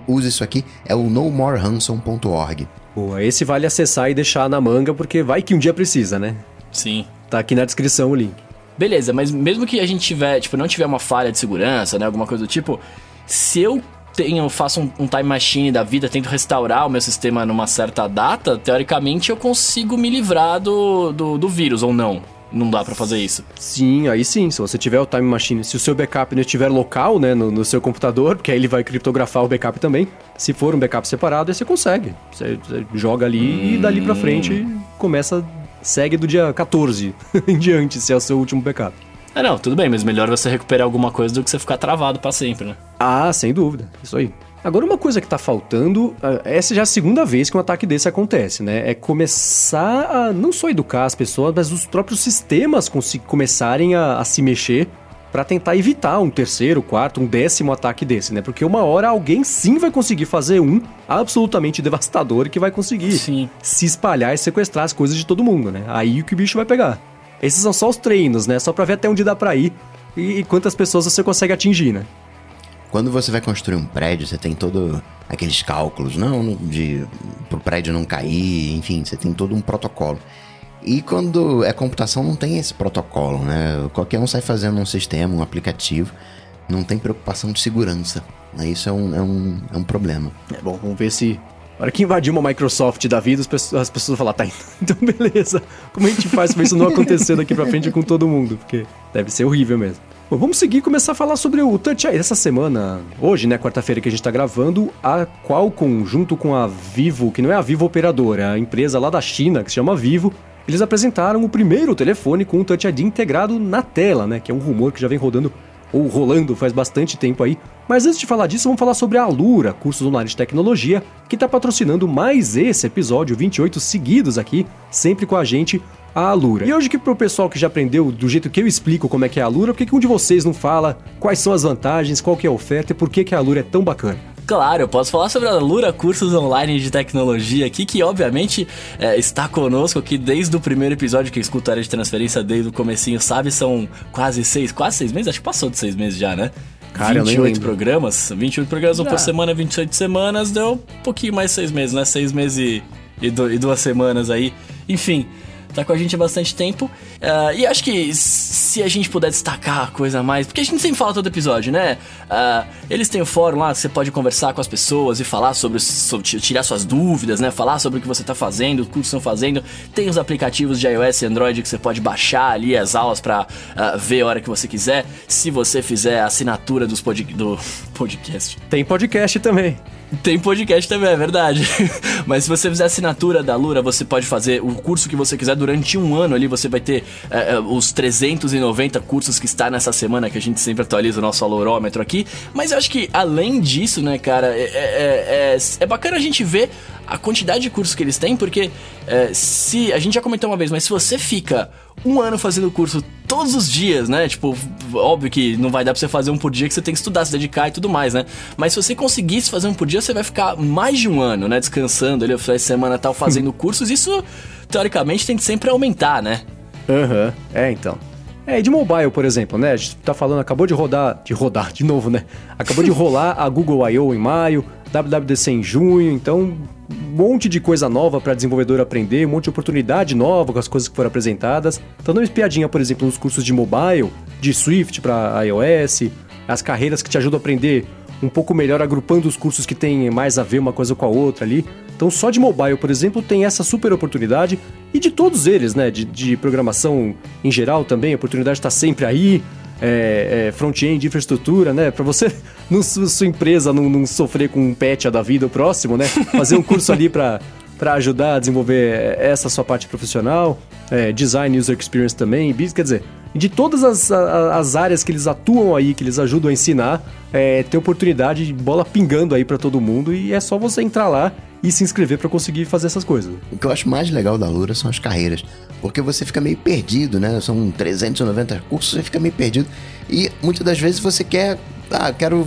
Use isso aqui, é o nomorehanson.org. Boa, esse vale acessar e deixar na manga, porque vai que um dia precisa, né? Sim. Tá aqui na descrição o link. Beleza, mas mesmo que a gente tiver, tipo, não tiver uma falha de segurança, né? Alguma coisa do tipo, se eu tenho, faço um, um time machine da vida, tento restaurar o meu sistema numa certa data, teoricamente eu consigo me livrar do, do, do vírus, ou não? Não dá para fazer isso. Sim, aí sim, se você tiver o Time Machine, se o seu backup não estiver local, né, no, no, seu computador, porque aí ele vai criptografar o backup também. Se for um backup separado, aí você consegue. Você, você joga ali hum. e dali pra frente começa, segue do dia 14 em diante, se é o seu último backup. É, não, tudo bem, mas melhor você recuperar alguma coisa do que você ficar travado para sempre, né? Ah, sem dúvida, isso aí. Agora, uma coisa que tá faltando, ah, essa já é a segunda vez que um ataque desse acontece, né? É começar a não só educar as pessoas, mas os próprios sistemas começarem a, a se mexer para tentar evitar um terceiro, quarto, um décimo ataque desse, né? Porque uma hora alguém sim vai conseguir fazer um absolutamente devastador que vai conseguir sim. se espalhar e sequestrar as coisas de todo mundo, né? Aí o que o bicho vai pegar. Esses são só os treinos, né? Só pra ver até onde dá pra ir e, e quantas pessoas você consegue atingir, né? Quando você vai construir um prédio, você tem todo aqueles cálculos, não de pro prédio não cair, enfim, você tem todo um protocolo. E quando é computação não tem esse protocolo, né? Qualquer um sai fazendo um sistema, um aplicativo, não tem preocupação de segurança. Né? Isso é um, é, um, é um problema. É bom, vamos ver se na hora que invadir uma Microsoft da vida, as pessoas, as pessoas vão falar, tá, então beleza. Como a gente faz pra isso não acontecer daqui pra frente com todo mundo? Porque deve ser horrível mesmo. Bom, vamos seguir e começar a falar sobre o Touch ID. Essa semana, hoje, né, quarta-feira que a gente está gravando, a Qualcomm, junto com a Vivo, que não é a Vivo Operadora, é a empresa lá da China, que se chama Vivo, eles apresentaram o primeiro telefone com o Touch ID integrado na tela, né, que é um rumor que já vem rodando ou rolando faz bastante tempo aí. Mas antes de falar disso, vamos falar sobre a Alura, cursos online de tecnologia, que está patrocinando mais esse episódio, 28 seguidos aqui, sempre com a gente a Alura. E hoje que pro pessoal que já aprendeu do jeito que eu explico como é que é a Alura, por que, que um de vocês não fala quais são as vantagens, qual que é a oferta e por que, que a Alura é tão bacana? Claro, eu posso falar sobre a Lura Cursos Online de Tecnologia aqui, que obviamente é, está conosco aqui desde o primeiro episódio que escuta a área de transferência desde o comecinho, sabe? São quase seis, quase seis meses? Acho que passou de seis meses já, né? Cara, 28 programas, 28 programas, um por semana, 28 semanas, deu um pouquinho mais seis meses, né? Seis meses e, e, do, e duas semanas aí. Enfim, tá com a gente há bastante tempo. Uh, e acho que se a gente puder destacar a coisa mais, porque a gente sempre fala todo episódio, né? Uh, eles têm o fórum lá, você pode conversar com as pessoas e falar sobre, sobre tirar suas dúvidas, né? Falar sobre o que você tá fazendo, o que estão fazendo. Tem os aplicativos de iOS e Android que você pode baixar ali as aulas para uh, ah, ver a hora que você quiser. Se você fizer a assinatura dos pod do podcast. Tem podcast também. Tem podcast também, é verdade. Mas se você fizer assinatura da Lura, você pode fazer o curso que você quiser durante um ano ali. Você vai ter é, é os 390 cursos que está nessa semana, que a gente sempre atualiza o nosso valorômetro aqui. Mas eu acho que além disso, né, cara, é, é, é, é bacana a gente ver a quantidade de cursos que eles têm, porque é, se. A gente já comentou uma vez, mas se você fica um ano fazendo curso todos os dias, né? Tipo, óbvio que não vai dar pra você fazer um por dia, que você tem que estudar, se dedicar e tudo mais, né? Mas se você conseguisse fazer um por dia, você vai ficar mais de um ano, né? Descansando ali, final de semana tal, fazendo cursos. Isso, teoricamente, tem que sempre aumentar, né? Aham, uhum. é então. É, e de mobile, por exemplo, né? A gente tá falando, acabou de rodar, de rodar de novo, né? Acabou de rolar a Google I.O. em maio, WWDC em junho, então um monte de coisa nova para desenvolvedor aprender, um monte de oportunidade nova com as coisas que foram apresentadas. Tá dando uma espiadinha, por exemplo, nos cursos de mobile, de Swift para iOS, as carreiras que te ajudam a aprender um pouco melhor agrupando os cursos que têm mais a ver uma coisa com a outra ali. Então, só de mobile, por exemplo, tem essa super oportunidade. E de todos eles, né? De, de programação em geral também, a oportunidade está sempre aí. É, é, front-end, infraestrutura, né? Para você, no, sua empresa, não, não, sofrer com um patch da vida próximo, né? Fazer um curso ali para para ajudar a desenvolver essa sua parte profissional, é, design, user experience também, quer dizer, de todas as, as áreas que eles atuam aí, que eles ajudam a ensinar, é, tem oportunidade de bola pingando aí para todo mundo e é só você entrar lá e se inscrever para conseguir fazer essas coisas. O que eu acho mais legal da Lura são as carreiras, porque você fica meio perdido, né? São 390 cursos, você fica meio perdido e muitas das vezes você quer, ah, quero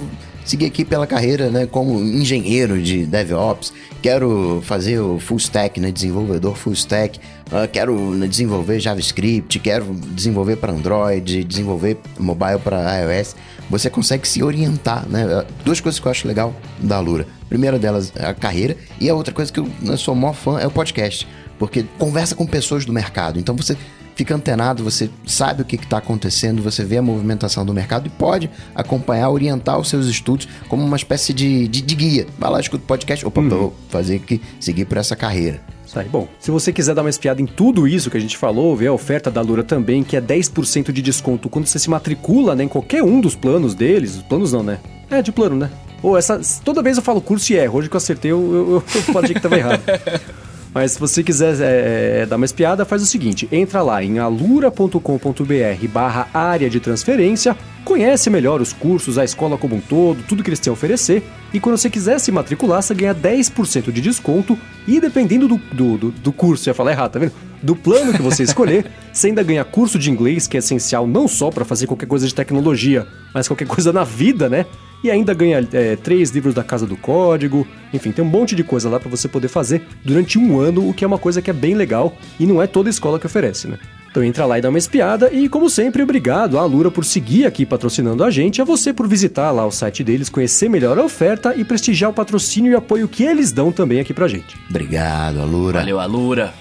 seguir aqui pela carreira, né, como engenheiro de DevOps, quero fazer o full stack, né, desenvolvedor full stack, uh, quero né, desenvolver JavaScript, quero desenvolver para Android, desenvolver mobile para iOS. Você consegue se orientar, né? Ah, duas coisas que eu acho legal da Alura. A primeira delas é a carreira e a outra coisa que eu, eu sou maior fã é o podcast, porque conversa com pessoas do mercado. Então você fica antenado, você sabe o que está acontecendo, você vê a movimentação do mercado e pode acompanhar, orientar os seus estudos como uma espécie de, de, de guia. Vai lá, escuta o podcast, opa, uhum. vou fazer que seguir por essa carreira. Sai. Bom, se você quiser dar uma espiada em tudo isso que a gente falou, ver a oferta da Lura também, que é 10% de desconto quando você se matricula né, em qualquer um dos planos deles. Planos não, né? É, de plano, né? Ou essa. Toda vez eu falo curso e erro. Hoje que eu acertei, eu, eu, eu falei que estava errado. Mas se você quiser é, é, dar uma espiada, faz o seguinte: entra lá em alura.com.br barra área de transferência, conhece melhor os cursos, a escola como um todo, tudo que eles têm a oferecer, e quando você quiser se matricular, você ganha 10% de desconto, e dependendo do, do, do, do curso, ia falar errado, tá vendo? Do plano que você escolher, você ainda ganha curso de inglês, que é essencial não só para fazer qualquer coisa de tecnologia, mas qualquer coisa na vida, né? E ainda ganha é, três livros da Casa do Código. Enfim, tem um monte de coisa lá para você poder fazer durante um ano, o que é uma coisa que é bem legal e não é toda escola que oferece, né? Então entra lá e dá uma espiada e, como sempre, obrigado à Alura por seguir aqui patrocinando a gente, a você por visitar lá o site deles, conhecer melhor a oferta e prestigiar o patrocínio e apoio que eles dão também aqui pra gente. Obrigado, Alura. Valeu, Alura.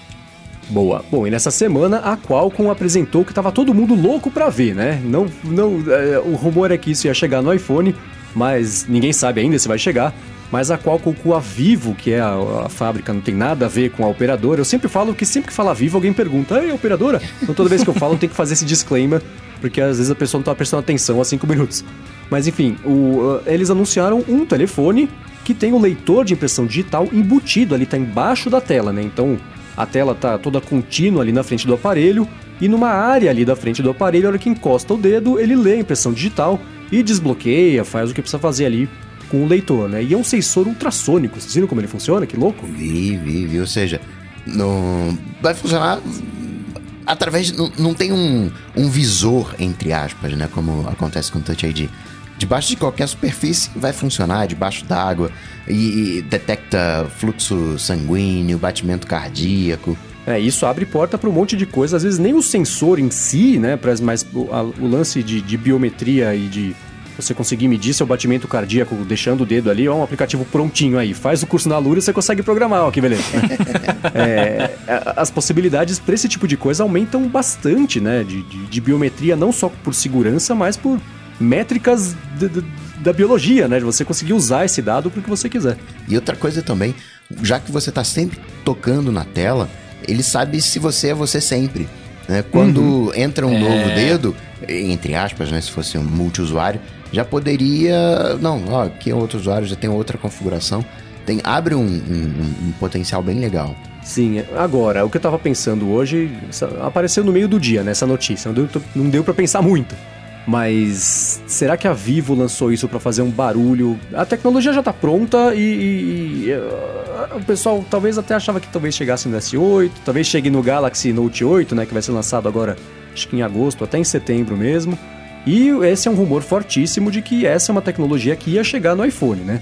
Boa. Bom, e nessa semana a Qualcomm apresentou que tava todo mundo louco para ver, né? Não, não, é, o rumor é que isso ia chegar no iPhone, mas ninguém sabe ainda se vai chegar. Mas a Qualcomm com a Vivo, que é a, a, fábrica, não tem nada a ver com a operadora. Eu sempre falo que sempre que fala Vivo, alguém pergunta, é operadora? Então toda vez que eu falo, eu tenho que fazer esse disclaimer, porque às vezes a pessoa não tá prestando atenção há cinco minutos. Mas enfim, o, eles anunciaram um telefone que tem o leitor de impressão digital embutido ali, tá embaixo da tela, né? Então a tela tá toda contínua ali na frente do aparelho e numa área ali da frente do aparelho, a hora que encosta o dedo, ele lê a impressão digital e desbloqueia, faz o que precisa fazer ali com o leitor, né? E é um sensor ultrassônico. Vocês viram como ele funciona? Que louco? Vi, vi, vi. Ou seja, no... vai funcionar através. Não, não tem um, um visor, entre aspas, né? Como acontece com o Touch ID. Debaixo de qualquer superfície vai funcionar, debaixo d'água, e, e detecta fluxo sanguíneo, batimento cardíaco. É, isso abre porta para um monte de coisa. Às vezes nem o sensor em si, né? Mas o, a, o lance de, de, biometria e de você conseguir medir seu batimento cardíaco deixando o dedo ali, ó, um aplicativo prontinho aí. Faz o curso na Lura e você consegue programar, ó, que beleza. é, as possibilidades para esse tipo de coisa aumentam bastante, né? De, de, de, biometria, não só por segurança, mas por métricas de, de, da biologia, né? De você conseguir usar esse dado para o que você quiser. E outra coisa também, já que você está sempre tocando na tela, ele sabe se você é você sempre. Né? Quando uhum. entra um é... novo dedo, entre aspas, né, se fosse um multiusuário, já poderia. Não, ó, aqui é outro usuário, já tem outra configuração. Tem, abre um, um, um potencial bem legal. Sim, agora, o que eu tava pensando hoje apareceu no meio do dia, nessa né, notícia. Não deu, não deu para pensar muito. Mas será que a Vivo lançou isso para fazer um barulho? A tecnologia já tá pronta e, e, e uh, o pessoal talvez até achava que talvez chegasse no S8, talvez chegue no Galaxy Note 8, né, que vai ser lançado agora acho que em agosto, até em setembro mesmo. E esse é um rumor fortíssimo de que essa é uma tecnologia que ia chegar no iPhone, né?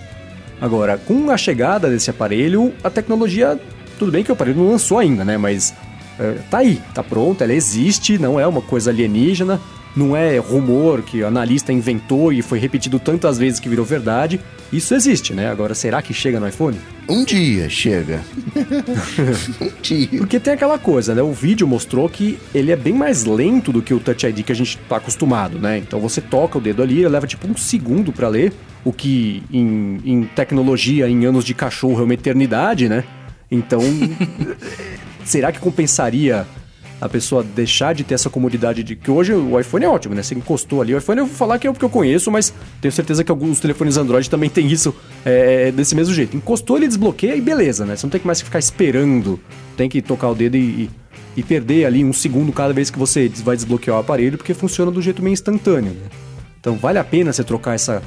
Agora, com a chegada desse aparelho, a tecnologia, tudo bem que o aparelho não lançou ainda, né? Mas é, tá aí, tá pronta, ela existe, não é uma coisa alienígena, não é rumor que o analista inventou e foi repetido tantas vezes que virou verdade. Isso existe, né? Agora, será que chega no iPhone? Um dia chega. um dia. Porque tem aquela coisa, né? O vídeo mostrou que ele é bem mais lento do que o Touch ID que a gente tá acostumado, né? Então você toca o dedo ali, ele leva tipo um segundo para ler, o que em, em tecnologia, em anos de cachorro, é uma eternidade, né? Então, será que compensaria a pessoa deixar de ter essa comodidade de que hoje o iPhone é ótimo, né? Você encostou ali o iPhone, eu vou falar que é o que eu conheço, mas tenho certeza que alguns telefones Android também tem isso é, desse mesmo jeito. Encostou, ele desbloqueia e beleza, né? Você não tem que mais ficar esperando, tem que tocar o dedo e, e perder ali um segundo cada vez que você vai desbloquear o aparelho, porque funciona do jeito meio instantâneo, né? Então vale a pena você trocar essa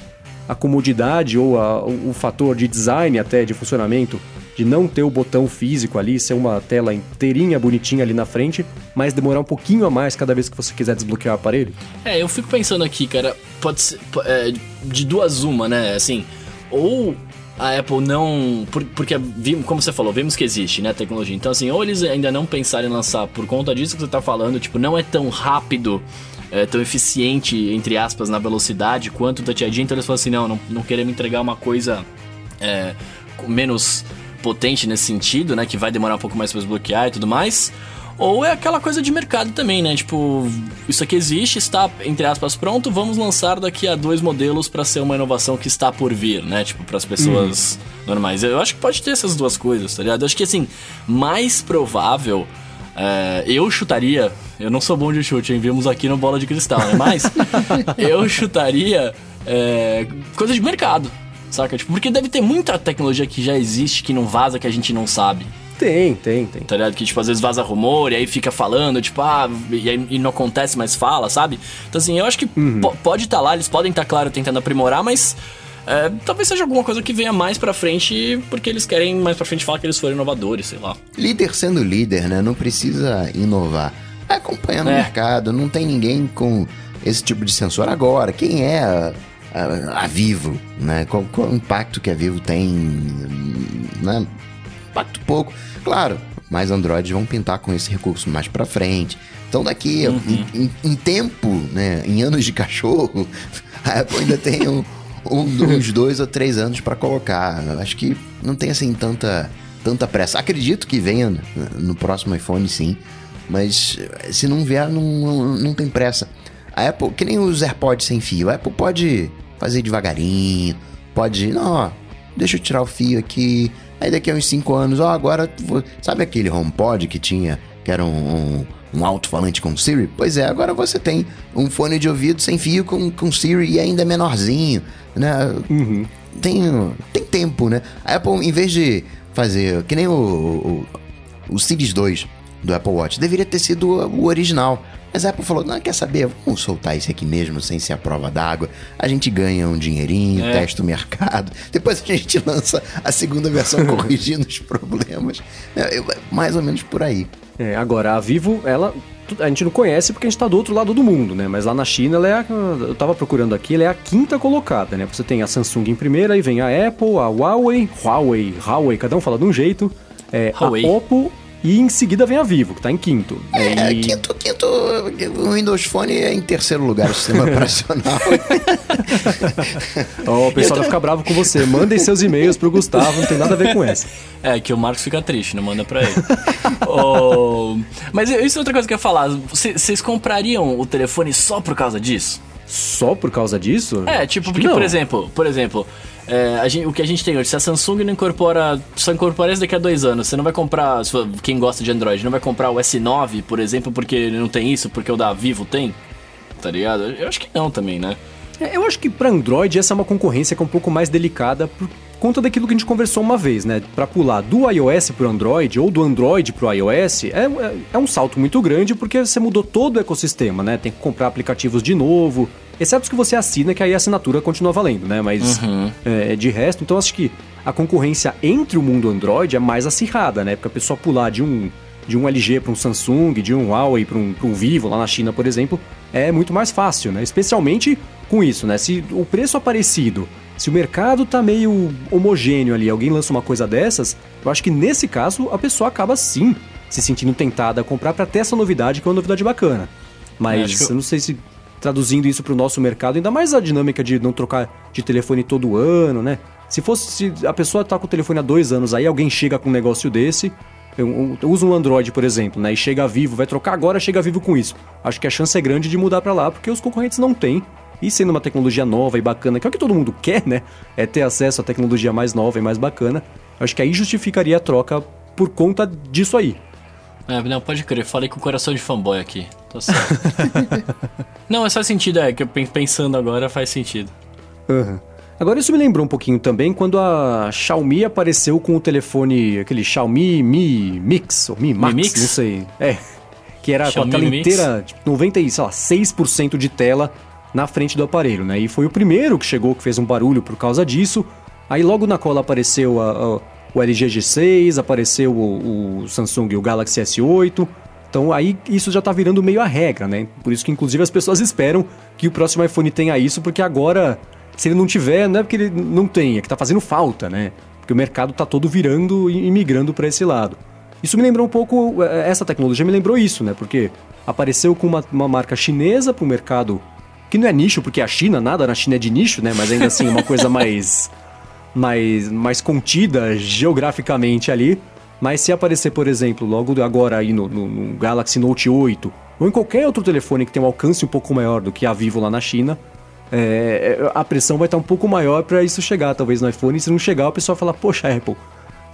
a comodidade ou a, o, o fator de design até de funcionamento de não ter o botão físico ali, ser uma tela inteirinha, bonitinha ali na frente, mas demorar um pouquinho a mais cada vez que você quiser desbloquear o aparelho? É, eu fico pensando aqui, cara, pode ser é, de duas uma, né? Assim, ou a Apple não. Porque, como você falou, vimos que existe, né, tecnologia. Então, assim, ou eles ainda não pensaram em lançar por conta disso que você tá falando, tipo, não é tão rápido, é, tão eficiente, entre aspas, na velocidade quanto o Touch ID. Então eles falam assim: não, não, não queremos entregar uma coisa é, menos potente nesse sentido, né? Que vai demorar um pouco mais para desbloquear e tudo mais. Ou é aquela coisa de mercado também, né? Tipo, isso aqui existe, está, entre aspas, pronto, vamos lançar daqui a dois modelos para ser uma inovação que está por vir, né? Tipo, para as pessoas uhum. normais. Eu acho que pode ter essas duas coisas, tá ligado? Eu acho que, assim, mais provável. É, eu chutaria. Eu não sou bom de chute, hein? Vimos aqui no Bola de Cristal, né? Mas eu chutaria é, coisa de mercado. Saca? Tipo, porque deve ter muita tecnologia que já existe que não vaza que a gente não sabe. Tem, tem, tem. Tá ligado? Que, tipo, às vezes vaza rumor e aí fica falando, tipo, ah, e, aí, e não acontece, mas fala, sabe? Então, assim, eu acho que uhum. pode estar tá lá, eles podem estar, tá, claro, tentando aprimorar, mas é, talvez seja alguma coisa que venha mais pra frente, porque eles querem mais pra frente falar que eles foram inovadores, sei lá. Líder sendo líder, né? Não precisa inovar. Vai acompanhando é. o mercado, não tem ninguém com esse tipo de sensor agora. Quem é a, a Vivo, né? Qual, qual o impacto que a Vivo tem, né? Impacto pouco. Claro, mais Androids vão pintar com esse recurso mais para frente. Então daqui uhum. em, em, em, tempo, né, em anos de cachorro, a Apple ainda tem um, um, uns dois ou três anos para colocar. Acho que não tem assim tanta tanta pressa. Acredito que venha no próximo iPhone, sim. Mas se não vier, não, não, não tem pressa. A Apple, que nem os AirPods sem fio, a Apple pode fazer devagarinho, pode, não, ó, deixa eu tirar o fio aqui. Aí daqui a uns 5 anos, ó, agora, sabe aquele HomePod que tinha, que era um, um, um alto-falante com Siri? Pois é, agora você tem um fone de ouvido sem fio com, com Siri e ainda menorzinho, né? Uhum. Tem, tem tempo, né? A Apple, em vez de fazer, que nem o, o, o Series 2 do Apple Watch, deveria ter sido o original. Mas a Apple falou: não, quer saber? Vamos soltar isso aqui mesmo, sem ser a prova d'água. A gente ganha um dinheirinho, é. testa o mercado. Depois a gente lança a segunda versão corrigindo os problemas. É, mais ou menos por aí. É, agora, a Vivo, ela. A gente não conhece porque a gente está do outro lado do mundo, né? Mas lá na China, ela é a, eu estava procurando aqui, ela é a quinta colocada, né? Você tem a Samsung em primeira, aí vem a Apple, a Huawei, Huawei, Huawei, cada um fala de um jeito. É, a Oppo e em seguida vem a Vivo, que tá em quinto. É, e... quinto, quinto. O Windows Phone é em terceiro lugar o sistema operacional. oh, o pessoal vai ficar bravo com você. Mandem seus e-mails pro Gustavo, não tem nada a ver com essa. É, que o Marcos fica triste, não manda pra ele. oh, mas isso é outra coisa que eu ia falar. Vocês comprariam o telefone só por causa disso? Só por causa disso? É, tipo, porque, por exemplo, por exemplo, é, gente, o que a gente tem hoje, se a Samsung não incorpora. Só incorpora isso daqui a dois anos, você não vai comprar. Quem gosta de Android, não vai comprar o S9, por exemplo, porque não tem isso, porque o da Vivo tem? Tá ligado? Eu acho que não também, né? É, eu acho que para Android essa é uma concorrência que é um pouco mais delicada por conta daquilo que a gente conversou uma vez, né? Para pular do iOS pro Android ou do Android pro iOS é, é, é, um salto muito grande porque você mudou todo o ecossistema, né? Tem que comprar aplicativos de novo, Exceto os que você assina, que aí a assinatura continua valendo, né? Mas Uhum. é, de resto, então acho que a concorrência entre o mundo Android é mais acirrada, né? Porque a pessoa pular de um, de um LG para um Samsung, de um Huawei para um, pra um Vivo, lá na China, por exemplo, é muito mais fácil, né? Especialmente com isso, né? Se o preço é parecido, se o mercado tá meio homogêneo ali, alguém lança uma coisa dessas, eu acho que nesse caso a pessoa acaba sim se sentindo tentada a comprar para ter essa novidade, que é uma novidade bacana. É, Mas eu- eu não sei se traduzindo isso para o nosso mercado, ainda mais a dinâmica de não trocar de telefone todo ano, né? Se fosse se a pessoa tá com o telefone há dois anos, aí alguém chega com um negócio desse, eu- eu uso um Android, por exemplo, né? E chega vivo, vai trocar agora, chega vivo com isso. Acho que a chance é grande de mudar para lá, porque os concorrentes não têm. E sendo uma tecnologia nova e bacana, que é o que todo mundo quer, né? É ter acesso à tecnologia mais nova e mais bacana. Acho que aí justificaria a troca por conta disso aí. É, não, pode crer, falei com o coração de fanboy aqui. Tá certo. não, mas faz sentido, é, que eu pen- pensando agora faz sentido. Aham. Agora isso me lembrou um pouquinho também quando a Xiaomi apareceu com o telefone, aquele Xiaomi Mi Mix, ou Mi Max, Mix? não sei. É, que era Xiaomi com a tela Mi Mix? inteira, tipo, 90, e, sei lá, 6% de tela na frente do aparelho, né? E foi o primeiro que chegou que fez um barulho por causa disso. Aí logo na cola apareceu a- a- o LG G6, apareceu o, o Samsung o Galaxy S8. Então aí isso já tá virando meio a regra, né? Por isso que inclusive as pessoas esperam que o próximo iPhone tenha isso, porque agora, se ele não tiver, não é porque ele não tem, é que tá fazendo falta, né? Porque o mercado tá todo virando e migrando para esse lado. Isso me lembrou um pouco, eh, essa tecnologia me lembrou isso, né? Porque apareceu com uma, uma marca chinesa para o mercado que não é nicho, porque a China, nada na China é de nicho, né? Mas ainda assim, uma coisa mais, mais, mais contida geograficamente ali. Mas se aparecer, por exemplo, logo agora aí no, no- no Galaxy Note 8, ou em qualquer outro telefone que tenha um alcance um pouco maior do que a Vivo lá na China, é, a pressão vai estar um pouco maior para isso chegar, talvez no iPhone. E se não chegar, o pessoal fala, poxa, Apple,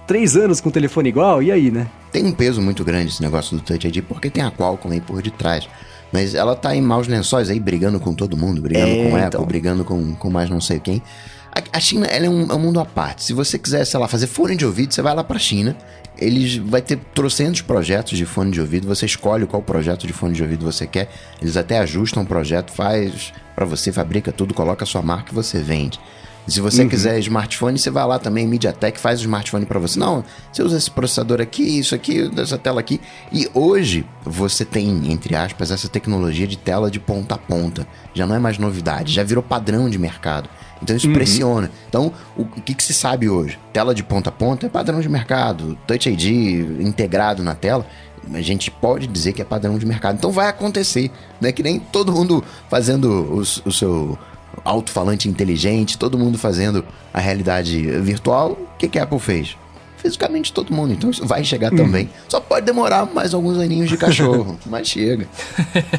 três anos com um telefone igual, e aí, né? Tem um peso muito grande esse negócio do Touch ID, porque tem a Qualcomm aí por detrás. Mas ela tá em maus lençóis aí, brigando com todo mundo, brigando É, com a Apple, então. brigando com, com mais não sei quem. A, a China, ela é um, é um mundo à parte. Se você quiser, sei lá, fazer fone de ouvido, você vai lá pra China. Eles vai ter trocentos projetos de fone de ouvido. Você escolhe qual projeto de fone de ouvido você quer. Eles até ajustam o projeto, faz pra você, fabrica tudo, coloca a sua marca e você vende. Se você quiser smartphone, você vai lá também, MediaTek faz o smartphone para você. Não, você usa esse processador aqui, isso aqui, essa tela aqui. E hoje você tem, entre aspas, essa tecnologia de tela de ponta a ponta. Já não é mais novidade, já virou padrão de mercado. Então isso pressiona. Então, o, o que, que se sabe hoje? Tela de ponta a ponta é padrão de mercado. Touch ID integrado na tela a gente pode dizer que é padrão de mercado. Então vai acontecer, né? Que nem todo mundo fazendo os- o, seu alto-falante inteligente, todo mundo fazendo a realidade virtual. O que, que a Apple fez? Fisicamente todo mundo, então isso vai chegar também. Só pode demorar mais alguns aninhos de cachorro, mas chega.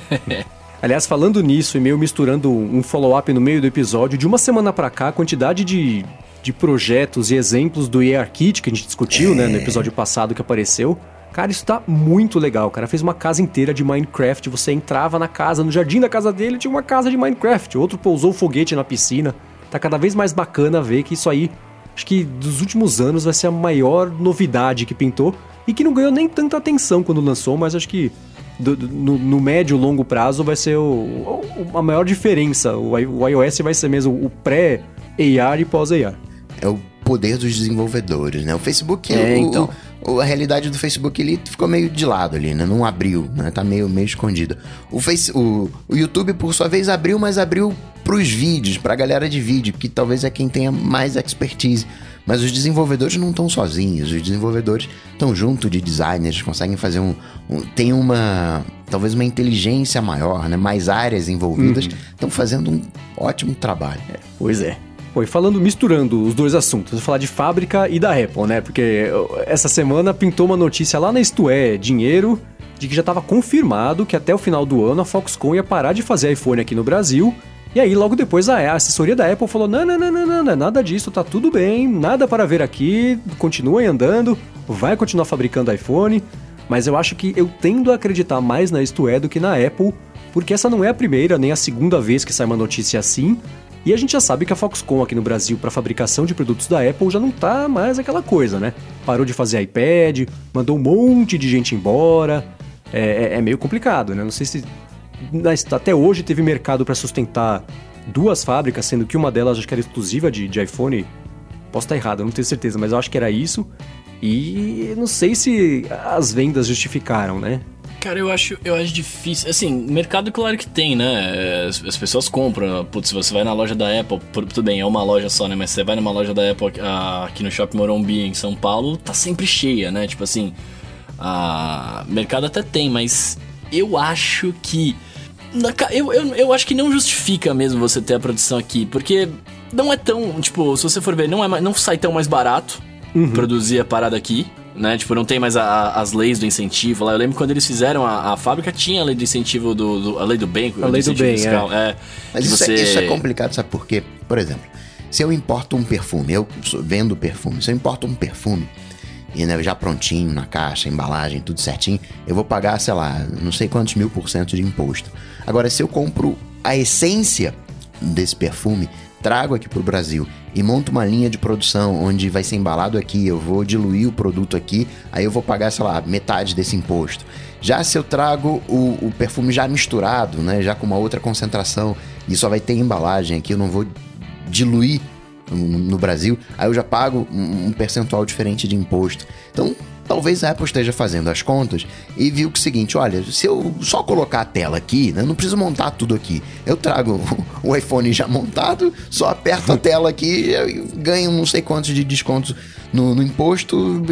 Aliás, falando nisso e meio misturando um follow-up no meio do episódio, de uma semana pra cá, a quantidade de, de projetos e exemplos do EARKit que a gente discutiu, né, no episódio passado que apareceu. Cara, isso tá muito legal. O cara fez uma casa inteira de Minecraft. Você entrava na casa, no jardim da casa dele tinha uma casa de Minecraft. Outro pousou foguete na piscina. Tá cada vez mais bacana ver que isso aí, acho que dos últimos anos vai ser a maior novidade que pintou e que não ganhou nem tanta atenção quando lançou, mas acho que do- do- no, no médio e longo prazo vai ser o, o- a maior diferença. O, o iOS vai ser mesmo o pré-AR e pós-AR. É o poder dos desenvolvedores, né? O Facebook, É, o- então. o- a realidade do Facebook ele ficou meio de lado ali, né? Não abriu, né? Tá meio, meio escondido. O, face, o, o YouTube, por sua vez, abriu, mas abriu pros vídeos, pra galera de vídeo, que talvez é quem tenha mais expertise. Mas os desenvolvedores não estão sozinhos, os desenvolvedores estão junto de designers, conseguem fazer um, um- tem uma talvez uma inteligência maior, né? Mais áreas envolvidas, estão fazendo um ótimo trabalho. Pois é. Pô, e falando, misturando os dois assuntos, vou falar de fábrica e da Apple, né? Porque essa semana pintou uma notícia lá na Isto É Dinheiro de que já estava confirmado que até o final do ano a Foxconn ia parar de fazer iPhone aqui no Brasil. E aí, logo depois, a assessoria da Apple falou: não, não, não, não, não, nada disso, tá tudo bem, nada para ver aqui, continuem andando, vai continuar fabricando iPhone. Mas eu acho que eu tendo a acreditar mais na Isto É do que na Apple, porque essa não é a primeira nem a segunda vez que sai uma notícia assim. E a gente já sabe que a Foxconn aqui no Brasil para fabricação de produtos da Apple já não tá mais aquela coisa, né? Parou de fazer iPad, mandou um monte de gente embora. É, é- é meio complicado, né? Não sei se até hoje teve mercado para sustentar duas fábricas, sendo que uma delas acho que era exclusiva de, de iPhone. Posso estar errado, não tenho certeza, mas eu acho que era isso. E não sei se as vendas justificaram, né? Cara, eu acho, eu acho difícil. Assim, mercado, claro que tem, né? As, as, pessoas compram. Putz, você vai na loja da Apple, tudo bem, é uma loja só, né? Mas você vai numa loja da Apple aqui no Shopping Morumbi, em São Paulo, tá sempre cheia, né? Tipo assim, a mercado até tem, mas eu acho que. Eu, eu, eu acho que não justifica mesmo você ter a produção aqui, porque não é tão. Tipo, se você for ver, não, é, não sai tão mais barato uhum. produzir a parada aqui né? Tipo, não tem mais a, a, as leis do incentivo lá. Eu lembro quando eles fizeram a, a fábrica, tinha a lei do incentivo do, do a lei do bem, a lei do bem, fiscal. É. é Mas isso, é, você... é, isso é complicado, sabe por quê? Por exemplo, se eu importo um perfume, eu vendo perfume, se eu importo um perfume e né, já prontinho na caixa, embalagem, tudo certinho, eu vou pagar, sei lá, não sei quantos mil por cento de imposto. Agora, se eu compro a essência desse perfume, trago aqui para o Brasil e monto uma linha de produção onde vai ser embalado aqui, eu vou diluir o produto aqui, aí eu vou pagar, sei lá, metade desse imposto. Já se eu trago o, o perfume já misturado, né, já com uma outra concentração, e só vai ter embalagem aqui, eu não vou diluir no Brasil, aí eu já pago um percentual diferente de imposto. Então, Talvez a Apple esteja fazendo as contas e viu que o seguinte: olha, se eu só colocar a tela aqui, né, não preciso montar tudo aqui. Eu trago o iPhone já montado, só aperto a tela aqui, ganho não sei quantos de descontos no, no imposto,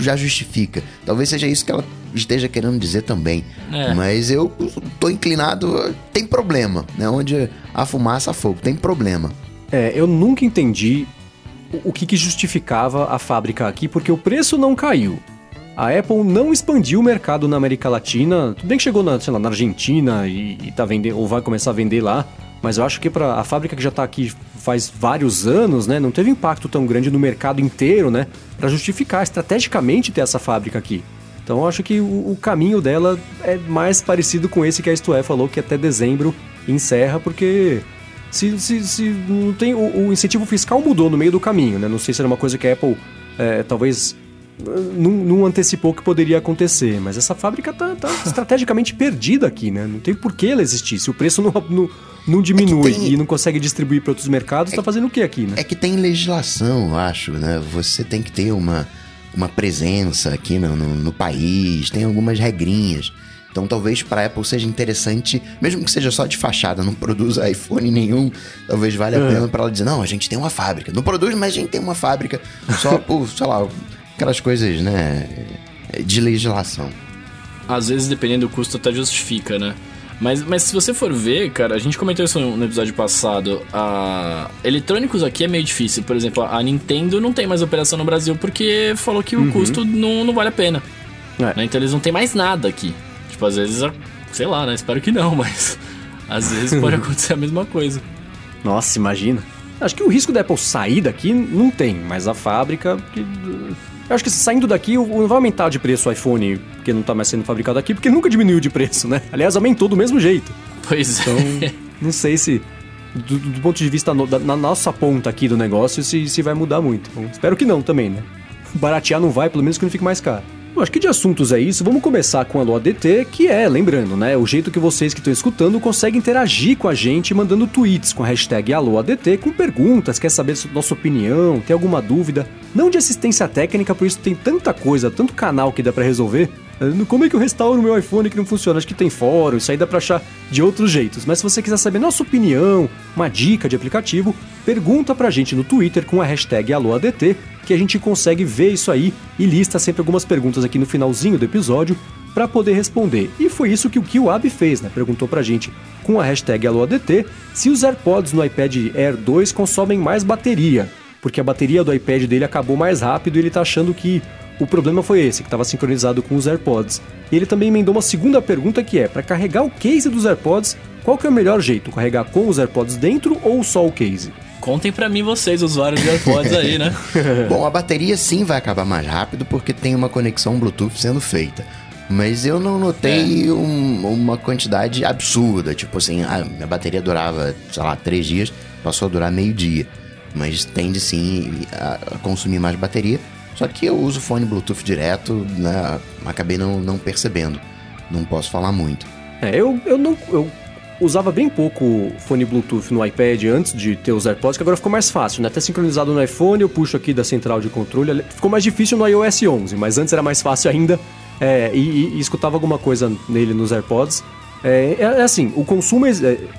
já justifica. Talvez seja isso que ela esteja querendo dizer também. É. Mas eu tô inclinado. Tem problema, né? Onde a fumaça a fogo, tem problema. É, eu nunca entendi o que, que justificava a fábrica aqui, porque o preço não caiu. A Apple não expandiu o mercado na América Latina, tudo bem que chegou na, lá, na Argentina e, e tá vendendo, ou vai começar a vender lá, mas eu acho que para a fábrica que já está aqui faz vários anos, né, não teve impacto tão grande no mercado inteiro, né, para justificar estrategicamente ter essa fábrica aqui. Então eu acho que o, o, caminho dela é mais parecido com esse que a Isto falou que até dezembro encerra, porque se, se, se não tem o, o, incentivo fiscal mudou no meio do caminho, né? Não sei se era uma coisa que a Apple é, talvez não, não, antecipou que poderia acontecer, mas essa fábrica tá, tá estrategicamente perdida aqui, né? Não tem por que ela existir. Se o preço não, não, não diminui é tem... e não consegue distribuir para outros mercados, é, tá fazendo o que aqui, né? É que tem legislação, eu acho, né? Você tem que ter uma, uma presença aqui no, no, no país, tem algumas regrinhas. Então talvez para a Apple seja interessante, mesmo que seja só de fachada, não produz iPhone nenhum, talvez valha a é. pena para ela dizer, não, a gente tem uma fábrica. Não produz, mas a gente tem uma fábrica só por, sei lá, aquelas coisas, né, de legislação. Às vezes, dependendo do custo, até justifica, né? Mas, mas se você for ver, cara, a gente comentou isso no episódio passado. A... Eletrônicos aqui é meio difícil. Por exemplo, a Nintendo não tem mais operação no Brasil porque falou que o uhum. custo não, não vale a pena. É. Né? Então eles não tem mais nada aqui. Tipo, às vezes, sei lá, né? Espero que não, mas às vezes pode acontecer a mesma coisa. Nossa, imagina. Acho que o risco da Apple sair daqui não tem, mas a fábrica. Eu acho que saindo daqui, não vai aumentar de preço o iPhone, porque não tá mais sendo fabricado aqui, porque nunca diminuiu de preço, né? Aliás, aumentou do mesmo jeito. Pois então, é. não sei se, do, do, ponto de vista no, da, na nossa ponta aqui do negócio, se, se vai mudar muito. Então, espero que não também, né? Baratear não vai, pelo menos que não fique mais caro. Bom, acho que de assuntos é isso. Vamos começar com a LoADT, que é, lembrando, né, o jeito que vocês que estão escutando conseguem interagir com a gente mandando tweets com a hashtag AlôADT com perguntas, quer saber nossa opinião, tem alguma dúvida. Não de assistência técnica, por isso tem tanta coisa, tanto canal que dá para resolver. É, como é que eu restauro o meu iPhone que não funciona? Acho que tem fórum, isso aí dá pra achar de outros jeitos. Mas se você quiser saber nossa opinião, uma dica de aplicativo, pergunta pra gente no Twitter com a hashtag AlôADT que a gente consegue ver isso aí e lista sempre algumas perguntas aqui no finalzinho do episódio para poder responder. E foi isso que o KillAb fez, né? Perguntou pra gente com a hashtag AlôADT se os AirPods no iPad Air 2 consomem mais bateria, porque a bateria do iPad dele acabou mais rápido e ele tá achando que o problema foi esse, que estava sincronizado com os AirPods. E ele também emendou uma segunda pergunta que é: para carregar o case dos AirPods, qual que é o melhor jeito? Carregar com os AirPods dentro ou só o case? Contem para mim vocês, usuários de AirPods aí, né? Bom, a bateria sim vai acabar mais rápido porque tem uma conexão Bluetooth sendo feita. Mas eu não notei é. um, uma quantidade absurda. Tipo assim, a minha bateria durava, sei lá, três dias, passou a durar meio dia. Mas tende sim a consumir mais bateria. Só que eu uso fone Bluetooth direto, né? Acabei não, não percebendo. Não posso falar muito. É, eu, eu não. Eu usava bem pouco fone Bluetooth no iPad antes de ter os AirPods, que agora ficou mais fácil, né? Até sincronizado no iPhone, eu puxo aqui da central de controle. Ficou mais difícil no iOS 11, mas antes era mais fácil ainda. É, e, e, escutava alguma coisa nele nos AirPods. É, é, é assim, o consumo, é,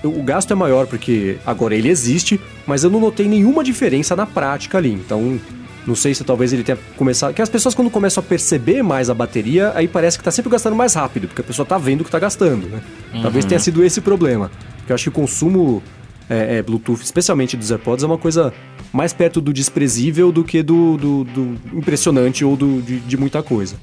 o gasto é maior porque agora ele existe, mas eu não notei nenhuma diferença na prática ali. Então, não sei se talvez ele tenha começado. Que as pessoas, quando começam a perceber mais a bateria, aí parece que tá sempre gastando mais rápido, porque a pessoa tá vendo que tá gastando, né? Uhum. Talvez tenha sido esse o problema. Porque eu acho que o consumo é, é, Bluetooth, especialmente dos AirPods, é uma coisa mais perto do desprezível do que do, do, do impressionante ou do, de, de muita coisa.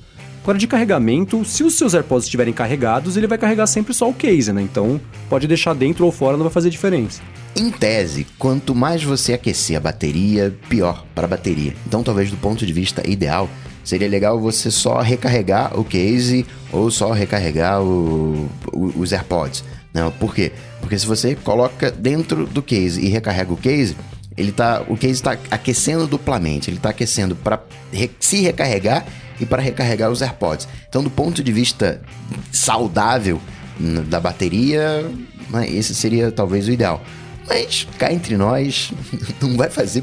Agora, de carregamento, se os seus AirPods estiverem carregados, ele vai carregar sempre só o case, né? Então, pode deixar dentro ou fora, não vai fazer diferença. Em tese, quanto mais você aquecer a bateria, pior para a bateria. Então, talvez do ponto de vista ideal, seria legal você só recarregar o case ou só recarregar o, o, os AirPods. Não, por quê? Porque se você coloca dentro do case e recarrega o case, ele tá, o case está aquecendo duplamente. Ele está aquecendo para re, se recarregar e para recarregar os AirPods. Então, do ponto de vista saudável da bateria, né, esse seria talvez o ideal. Mas cá entre nós, não vai fazer.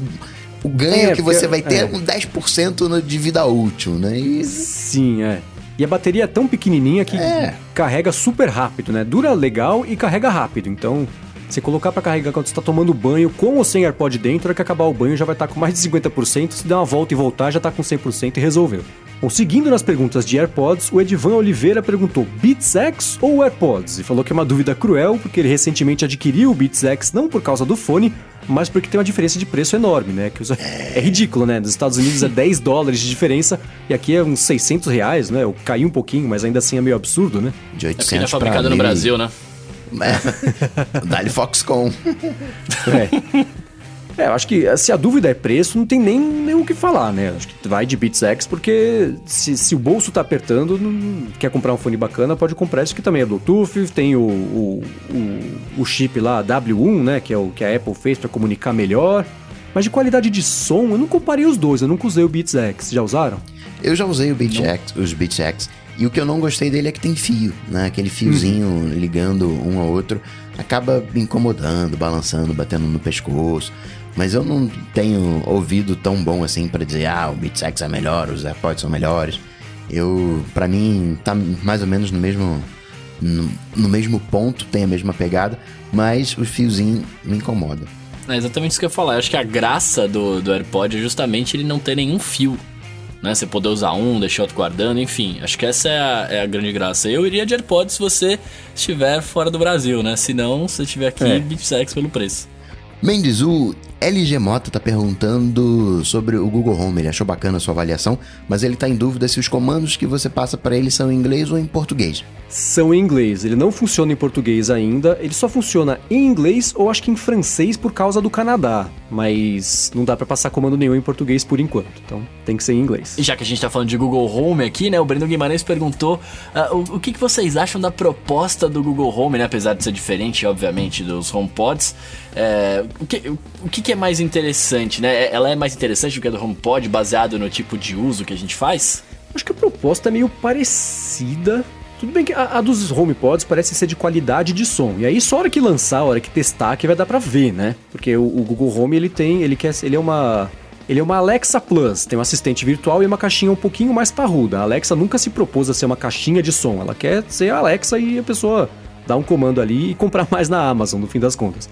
O ganho é, que você vai ter é, um 10% de vida útil, né? E... Sim, é. E a bateria é tão pequenininha que é. carrega super rápido, né? Dura legal e carrega rápido. Então, você colocar para carregar quando você tá tomando banho, com ou sem AirPod dentro, hora que acabar o banho já vai estar tá com mais de 50%. Se der uma volta e voltar, já tá com 100% e resolveu. Bom, seguindo nas perguntas de AirPods, o Edvan Oliveira perguntou Beats X ou AirPods? E falou que é uma dúvida cruel, porque ele recentemente adquiriu o Beats X não por causa do fone, mas porque tem uma diferença de preço enorme, né? Que é ridículo, né? Nos Estados Unidos é 10 dólares de diferença e aqui é uns 600 reais, né? Eu caí um pouquinho, mas ainda assim é meio absurdo, né? De 800 é porque é fabricado no Brasil, né? É. Dali Foxconn. É. É, eu acho que se a dúvida é preço, não tem nem, nem o que falar, né? Acho que vai de Beats X, porque se, se o bolso tá apertando, não, quer comprar um fone bacana, pode comprar isso que também é Bluetooth, tem o, o, o, o chip lá, W1, né? Que é o que a Apple fez para comunicar melhor. Mas de qualidade de som, eu não comparei os dois, eu nunca usei o Beats X. Já usaram? Eu já usei o Beats X, os Beats X. E o que eu não gostei dele é que tem fio, né? Aquele fiozinho ligando um ao outro acaba me incomodando, balançando, batendo no pescoço. Mas eu não tenho ouvido tão bom assim para dizer, ah, o Beats X é melhor, os AirPods são melhores. Eu, para mim, tá mais ou menos no mesmo no, no, mesmo ponto, tem a mesma pegada, mas o fiozinho me incomoda. É exatamente isso que eu ia falar. Eu acho que a graça do, do AirPod é justamente ele não ter nenhum fio. Né? Você poder usar um, deixar outro guardando, enfim. Acho que essa é a, é a grande graça. Eu iria de AirPods se você estiver fora do Brasil, né? Se não, se estiver aqui, é. Beats X pelo preço. Mendes, o LG Mota tá perguntando sobre o Google Home. Ele achou bacana a sua avaliação, mas ele tá em dúvida se os comandos que você passa para ele são em inglês ou em português. São em inglês. Ele não funciona em português ainda. Ele só funciona em inglês ou acho que em francês por causa do Canadá. Mas não dá para passar comando nenhum em português por enquanto. Então tem que ser em inglês. E já que a gente tá falando de Google Home aqui, né? O Breno Guimarães perguntou uh, o, o que, que vocês acham da proposta do Google Home, né? Apesar de ser diferente, obviamente, dos HomePods. É, o que, o que, que é mais interessante, né? Ela é mais interessante do que a do HomePod, baseado no tipo de uso que a gente faz? Acho que a proposta é meio parecida. Tudo bem que a, a dos HomePods parece ser de qualidade de som. E aí só a hora que lançar, a hora que testar, que vai dar pra ver, né? Porque o, o Google Home, ele tem... Ele, quer, ele é uma... Ele é uma Alexa Plus, tem um assistente virtual e uma caixinha um pouquinho mais parruda. A Alexa nunca se propôs a ser uma caixinha de som, ela quer ser a Alexa e a pessoa dá um comando ali e comprar mais na Amazon, no fim das contas.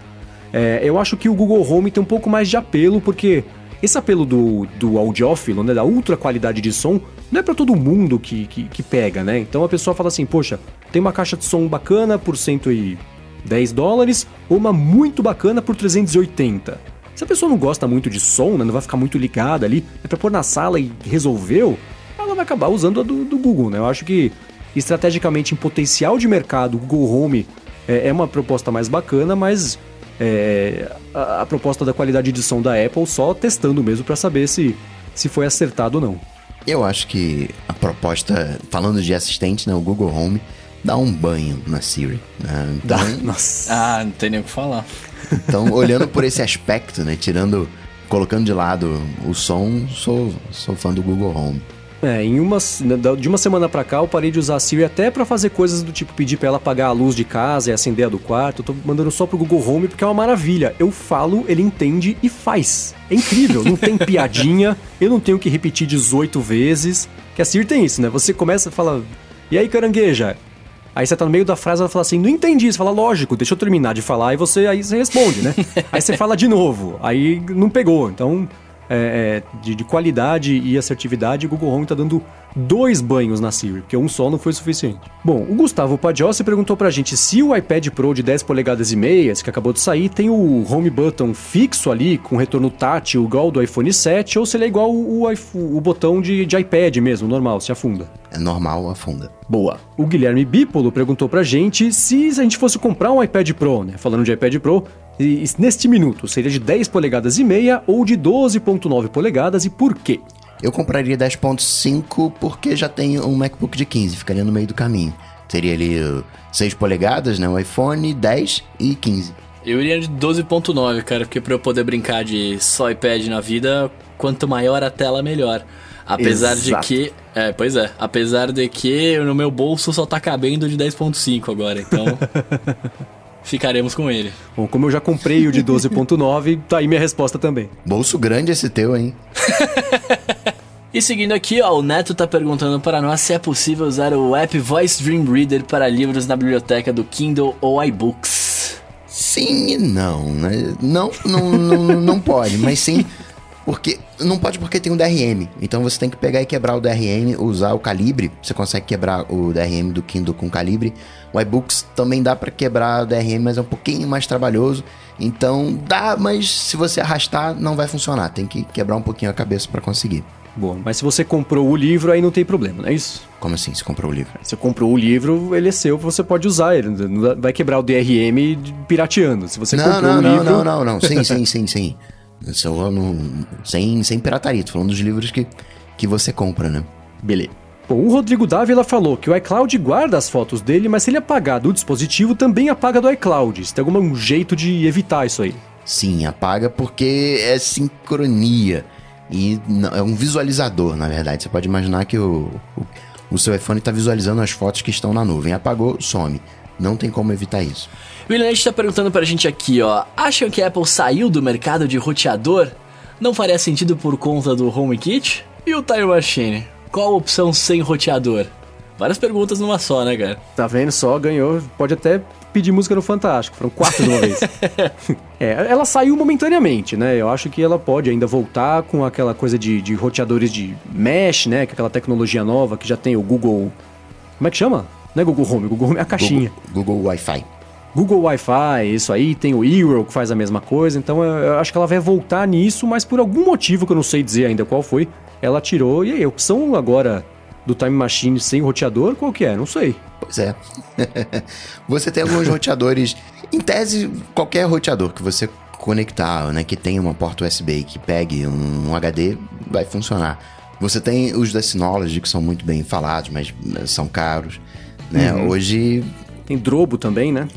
É, eu acho que o Google Home tem um pouco mais de apelo, porque esse apelo do, do audiófilo, né, da ultra qualidade de som, não é para todo mundo que, que, que, pega, né? Então a pessoa fala assim, poxa, tem uma caixa de som bacana por 110 dólares, ou uma muito bacana por 380. Se a pessoa não gosta muito de som, né, não vai ficar muito ligada ali, é pra pôr na sala e resolveu, ela vai acabar usando a do, do Google, né? Eu acho que estrategicamente em potencial de mercado, o Google Home é, é uma proposta mais bacana, mas é, a, a, proposta da qualidade de som da Apple só testando mesmo para saber se, se foi acertado ou não. Eu acho que a proposta, falando de assistente, né, o Google Home, dá um banho na Siri. Né? Então, dá, nossa. Ah, não tem nem o que falar. Então, olhando por esse aspecto, né, tirando, colocando de lado o som, sou, sou fã do Google Home. É, em uma, de uma semana pra cá eu parei de usar a Siri até pra fazer coisas do tipo pedir pra ela apagar a luz de casa e acender a do quarto. Eu tô mandando só pro Google Home porque é uma maravilha. Eu falo, ele entende e faz. É incrível, não tem piadinha, eu não tenho que repetir 18 vezes. Que a Siri tem isso, né? Você começa e fala, e aí carangueja? Aí você tá no meio da frase, ela fala assim, não entendi. Você fala, lógico, deixa eu terminar de falar. E você aí você responde, né? aí você fala de novo. Aí não pegou. Então, é, é, de, de, qualidade e assertividade, o Google Home tá dando dois banhos na Siri, porque um só não foi suficiente. Bom, o Gustavo Padiossi perguntou pra gente se o iPad Pro de 10 polegadas e meias, que acabou de sair, tem o Home Button fixo ali, com retorno tátil igual do iPhone 7, ou se ele é igual o, o, botão de, de iPad mesmo, normal, se afunda. É normal, afunda. Boa. O Guilherme Bipolo perguntou pra gente se a gente fosse comprar um iPad Pro, né? Falando de iPad Pro, neste minuto, seria de 10 polegadas e meia ou de 12.9 polegadas e por quê? Eu compraria 10.5 porque já tenho um MacBook de 15, ficaria no meio do caminho. Teria ali 6 polegadas, né, um iPhone, 10 e 15. Eu iria de 12.9, cara, porque para eu poder brincar de só iPad na vida, quanto maior a tela, melhor. Apesar Exato. de que. É, pois é. Apesar de que no meu bolso só tá cabendo de 10.5 agora, então. ficaremos com ele. Bom, como eu já comprei o de 12.9, tá aí minha resposta também. Bolso grande esse teu, hein? E seguindo aqui, ó, o Neto tá perguntando para nós se é possível usar o app Voice Dream Reader para livros na biblioteca do Kindle ou iBooks. Sim e não, né? Não, não, não, não pode, mas sim porque não pode porque tem um DRM. Então você tem que pegar e quebrar o DRM, usar o calibre. Você consegue quebrar o DRM do Kindle com calibre. O iBooks também dá para quebrar o DRM, mas é um pouquinho mais trabalhoso. Então dá, mas se você arrastar não vai funcionar. Tem que quebrar um pouquinho a cabeça para conseguir. Bom, mas se você comprou o livro, aí não tem problema, não é isso? Como assim, se comprou o livro? Você comprou o livro, ele é seu, você pode usar ele. Não vai quebrar o DRM pirateando. Se você não, comprou não, o não, livro... Não, não, não, Sim, sim, sim, sim. sem, sem pirataria, tô falando dos livros que, que você compra, né? Beleza. Bom, o Rodrigo Dávila falou que o iCloud guarda as fotos dele, mas se ele apagar do dispositivo, também apaga do iCloud. Se tem algum jeito de evitar isso aí? Sim, apaga porque é sincronia. E é um visualizador, na verdade. Você pode imaginar que o, o, o seu iPhone está visualizando as fotos que estão na nuvem. Apagou, some. Não tem como evitar isso. William está perguntando pra gente aqui, ó. Acham que a Apple saiu do mercado de roteador? Não faria sentido por conta do HomeKit? E o Time Machine? Qual a opção sem roteador? Várias perguntas numa só, né, cara? Tá vendo só? Ganhou. Pode até pedir música no Fantástico. Foram quatro de uma vez. é, ela saiu momentaneamente, né? Eu acho que ela pode ainda voltar com aquela coisa de, de roteadores de mesh, né? Que é aquela tecnologia nova que já tem o Google. Como é que chama? Não é Google Home, Google Home é a caixinha. Google, Google Wi-Fi. Google Wi-Fi, isso aí, tem o Eero que faz a mesma coisa, então eu, eu acho que ela vai voltar nisso, mas por algum motivo que eu não sei dizer ainda qual foi, ela tirou. E aí, a opção agora do Time Machine sem roteador, qual que é? Não sei. Pois é. você tem alguns roteadores. Em tese, qualquer roteador que você conectar, né, que tenha uma porta USB que pegue um, HD, vai funcionar. Você tem os da Synology que são muito bem falados, mas né, são caros. Né? Uhum. Hoje. Tem Drobo também, né?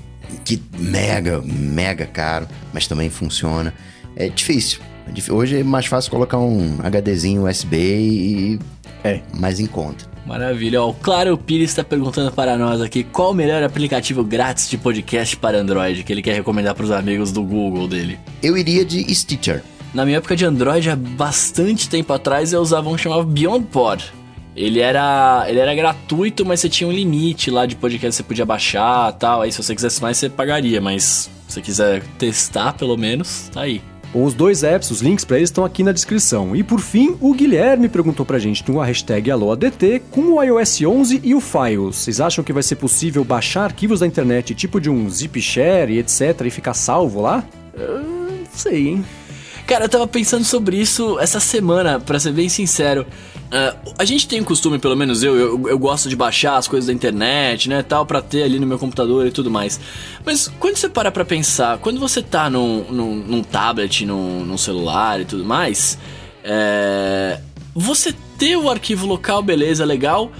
Que mega, mega caro, mas também funciona. É difícil. Hoje é mais fácil colocar um HDzinho USB e é mais em conta. Maravilha. o Claro Pires está perguntando para nós aqui qual o melhor aplicativo grátis de podcast para Android que ele quer recomendar para os amigos do Google dele. Eu iria de Stitcher. Na minha época de Android, há bastante tempo atrás, eu usava um chamado Beyond Pod. Ele era, ele era gratuito, mas você tinha um limite lá de podcast que você podia baixar tal. Aí se você quisesse mais, você pagaria. Mas se você quiser testar, pelo menos, tá aí. Os dois apps, os links para eles estão aqui na descrição. E por fim, o Guilherme perguntou pra gente a hashtag AlôADT com o iOS 11 e o Files. Vocês acham que vai ser possível baixar arquivos da internet tipo de um zip share e etc e ficar salvo lá? Uh, não sei, hein? Cara, eu tava pensando sobre isso essa semana, para ser bem sincero. Uh, a gente tem o costume, pelo menos eu, eu, eu, gosto de baixar as coisas da internet, né, tal, pra ter ali no meu computador e tudo mais. Mas quando você para pra pensar, quando você tá num, num, num tablet, num, num, celular e tudo mais, é, você ter o arquivo local, beleza, legal,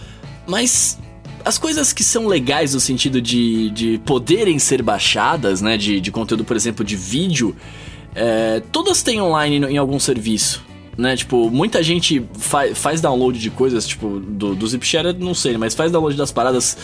mas as coisas que são legais no sentido de, de poderem ser baixadas, né, de, de conteúdo, por exemplo, de vídeo, é, todas têm online em algum serviço. né? Tipo, muita gente fa faz download de coisas, tipo, do, do ZipShare, não sei, mas faz download das paradas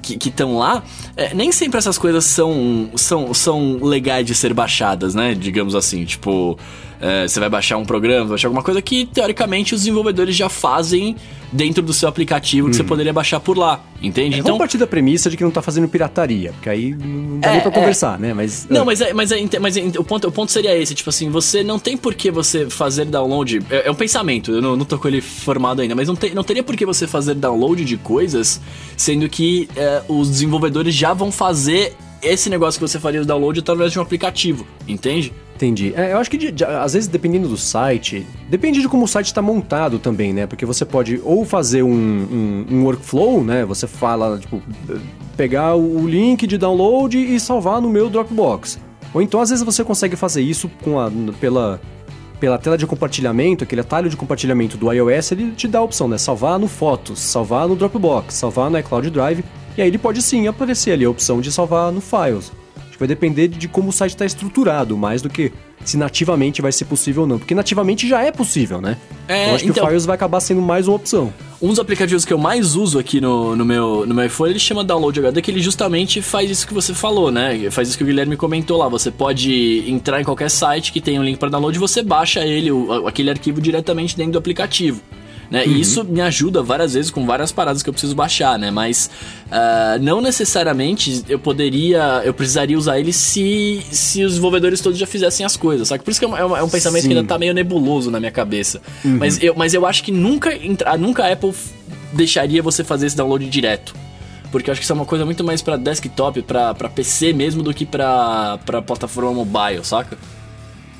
que estão lá. É, nem sempre essas coisas são, são, são legais de ser baixadas, né? Digamos assim, tipo é, você vai baixar um programa, vai baixar alguma coisa que, teoricamente, os desenvolvedores já fazem dentro do seu aplicativo que você uhum. poderia baixar por lá, entende? É, então, vamos partir da premissa de que não tá fazendo pirataria, porque aí não dá é, nem pra é. conversar, né? Mas, não, é. mas, é, mas, mas o, ponto, o ponto seria esse, tipo assim, você não tem por que você fazer download, é, um pensamento, eu não, não tô com ele formado ainda, mas não, tem, não teria por que você fazer download de coisas, sendo que os desenvolvedores já vão fazer esse negócio que você faria o download através de um aplicativo, entende? Entendi. É, eu acho que de, de, às vezes, dependendo do site, depende de como o site está montado também, né? Porque você pode ou fazer um, um, um, workflow, né? Você fala, tipo, pegar o link de download e salvar no meu Dropbox. Ou então, às vezes, você consegue fazer isso com a, pela, pela tela de compartilhamento, aquele atalho de compartilhamento do iOS, ele te dá a opção, né? Salvar no Fotos, salvar no Dropbox, salvar no iCloud Drive. E aí ele pode sim aparecer ali a opção de salvar no Files vai depender de como o site está estruturado, mais do que se nativamente vai ser possível ou não. Porque nativamente já é possível, né? É, eu acho que então, o Files vai acabar sendo mais uma opção. Um dos aplicativos que eu mais uso aqui no, no, meu, no meu iPhone, ele chama Download HD, que ele justamente faz isso que você falou, né? Faz isso que o Guilherme comentou lá. Você pode entrar em qualquer site que tenha um link para download e você baixa ele, o, aquele arquivo diretamente dentro do aplicativo né? Uhum. E isso me ajuda várias vezes com várias paradas que eu preciso baixar, né? Mas uh, não necessariamente eu poderia, eu precisaria usar ele se, se os desenvolvedores todos já fizessem as coisas, sabe? Por isso que é, um, é um é pensamento Sim. que ainda tá meio nebuloso na minha cabeça. Uhum. Mas, eu, mas eu acho que nunca, nunca a Apple deixaria você fazer esse download direto porque eu acho que isso é uma coisa muito mais para desktop, para PC mesmo do que para plataforma mobile, saca?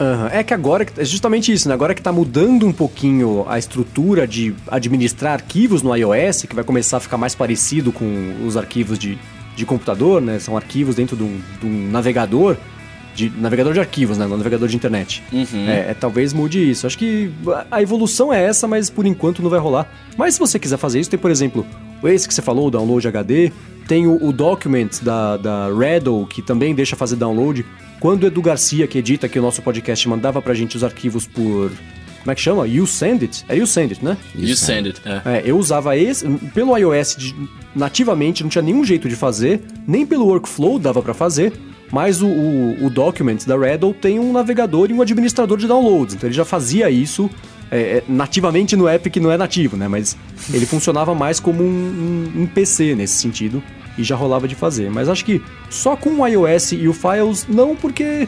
Uhum. É que agora, é justamente isso, né? Agora que tá mudando um pouquinho a estrutura de administrar arquivos no iOS, que vai começar a ficar mais parecido com os arquivos de, de computador, né? São arquivos dentro de um, de um navegador, de navegador de arquivos, né? No navegador de internet. Uhum. É, é, talvez mude isso. Acho que a evolução é essa, mas por enquanto não vai rolar. Mas se você quiser fazer isso, tem, por exemplo, esse que você falou, o download HD, tem o, o Documents da, da Redl, que também deixa fazer download. Quando o Edu Garcia, que edita aqui o nosso podcast, mandava pra gente os arquivos por. Como é que chama? You Send It? É You Send It, né? You Send It, é. é eu usava esse. Pelo iOS de, nativamente, não tinha nenhum jeito de fazer, nem pelo workflow dava para fazer. Mas o, o, o Documents da Redl tem um navegador e um administrador de downloads. Então ele já fazia isso é, é, nativamente no app que não é nativo, né? Mas ele funcionava mais como um, um, um PC nesse sentido e já rolava de fazer. Mas acho que só com o iOS e o Files, não, porque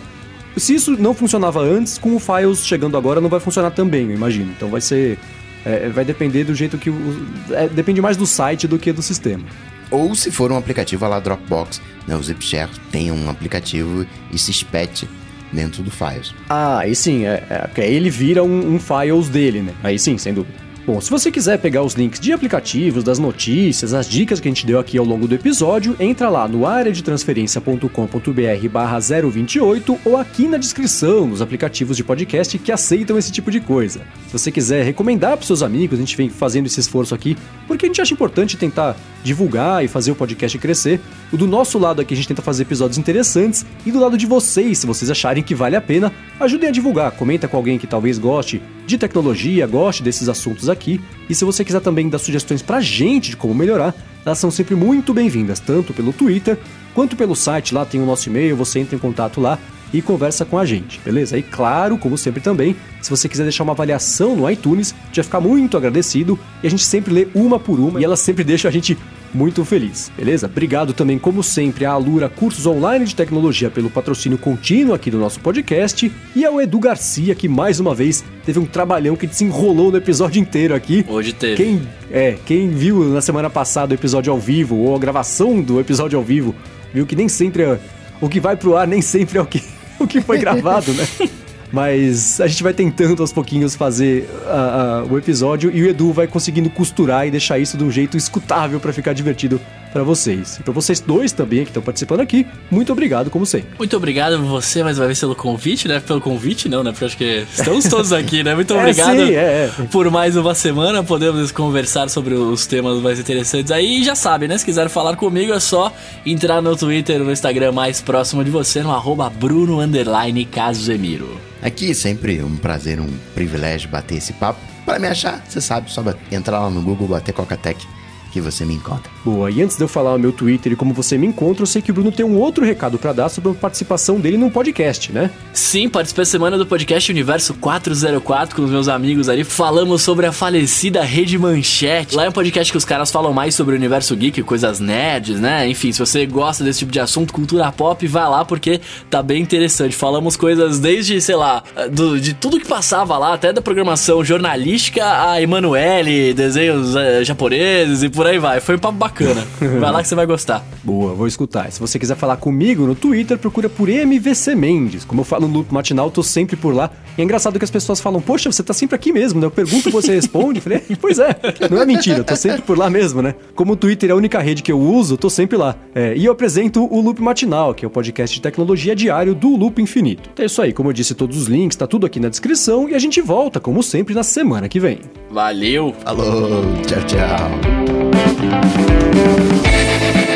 se isso não funcionava antes, com o Files chegando agora não vai funcionar também, eu imagino. Então vai ser. É, vai depender do jeito que. O, é, depende mais do site do que do sistema. Ou se for um aplicativo lá Dropbox, né, o ZipShare tem um aplicativo e se espete dentro do Files. Ah, aí sim, é, é, porque aí ele vira um, um Files dele, né? Aí sim, sem dúvida. Bom, se você quiser pegar os links de aplicativos, das notícias, as dicas que a gente deu aqui ao longo do episódio, entra lá no areadetransferencia.com.br barra 028 ou aqui na descrição nos aplicativos de podcast que aceitam esse tipo de coisa. Se você quiser recomendar para seus amigos, a gente vem fazendo esse esforço aqui, porque a gente acha importante tentar divulgar e fazer o podcast crescer. O do nosso lado aqui a gente tenta fazer episódios interessantes e do lado de vocês, se vocês acharem que vale a pena, ajudem a divulgar, comenta com alguém que talvez goste de tecnologia, goste desses assuntos aqui. E se você quiser também dar sugestões pra gente de como melhorar, elas são sempre muito bem-vindas, tanto pelo Twitter quanto pelo site. Lá tem o nosso e-mail, você entra em contato lá e conversa com a gente, beleza? E claro, como sempre também, se você quiser deixar uma avaliação no iTunes, vai ficar muito agradecido e a gente sempre lê uma por uma e elas sempre deixam a gente muito feliz, beleza? Obrigado também, como sempre, à Alura Cursos Online de Tecnologia pelo patrocínio contínuo aqui do nosso podcast e ao Edu Garcia, que mais uma vez teve um trabalhão que desenrolou no episódio inteiro aqui. Hoje teve. Quem, é, quem viu na semana passada o episódio ao vivo ou a gravação do episódio ao vivo, viu que nem sempre é, o que vai pro ar nem sempre é o que, o que foi gravado, né? Mas a gente vai tentando aos pouquinhos fazer uh, uh, o episódio e o Edu vai conseguindo costurar e deixar isso de um jeito escutável para ficar divertido para vocês. E para vocês dois também que estão participando aqui, muito obrigado, como sempre. Muito obrigado você mais uma vez pelo convite, né? Pelo convite, não, né? Porque acho que estamos todos aqui, né? Muito obrigado é, sim, é, é. por mais uma semana. Podemos conversar sobre os temas mais interessantes aí. E já sabe, né? Se quiser falar comigo, é só entrar no Twitter, no Instagram mais próximo de você, no arroba Bruno Casemiro. Aqui sempre um prazer, um privilégio bater esse papo. Para me achar, você sabe, só entrar lá no Google, bater Coca-Tech que você me encontra. Boa, e antes de eu falar o meu Twitter e como você me encontra, eu sei que o Bruno tem um outro recado para dar sobre a participação dele num podcast, né? Sim, participei semana do podcast Universo 404 com os meus amigos ali. Falamos sobre a falecida Rede Manchete. Lá é um podcast que os caras falam mais sobre o universo geek, coisas nerds, né? Enfim, se você gosta desse tipo de assunto, cultura pop, vai lá porque tá bem interessante. Falamos coisas desde, sei lá, do, de tudo que passava lá, até da programação jornalística a Emanuele, desenhos uh, japoneses e por por aí vai. Foi um papo bacana. Vai lá que você vai gostar. Boa, vou escutar. E se você quiser falar comigo no Twitter, procura por MVC Mendes. Como eu falo no Loop Matinal, tô sempre por lá. E é engraçado que as pessoas falam, poxa, você tá sempre aqui mesmo, né? Eu pergunto, você responde. Eu falei, pois é, não é mentira, eu tô sempre por lá mesmo, né? Como o Twitter é a única rede que eu uso, tô sempre lá. É, e eu apresento o Loop Matinal, que é o podcast de tecnologia diário do Loop Infinito. Então é isso aí, como eu disse, todos os links, tá tudo aqui na descrição e a gente volta, como sempre, na semana que vem. Valeu! Falou, tchau, tchau. Thank you.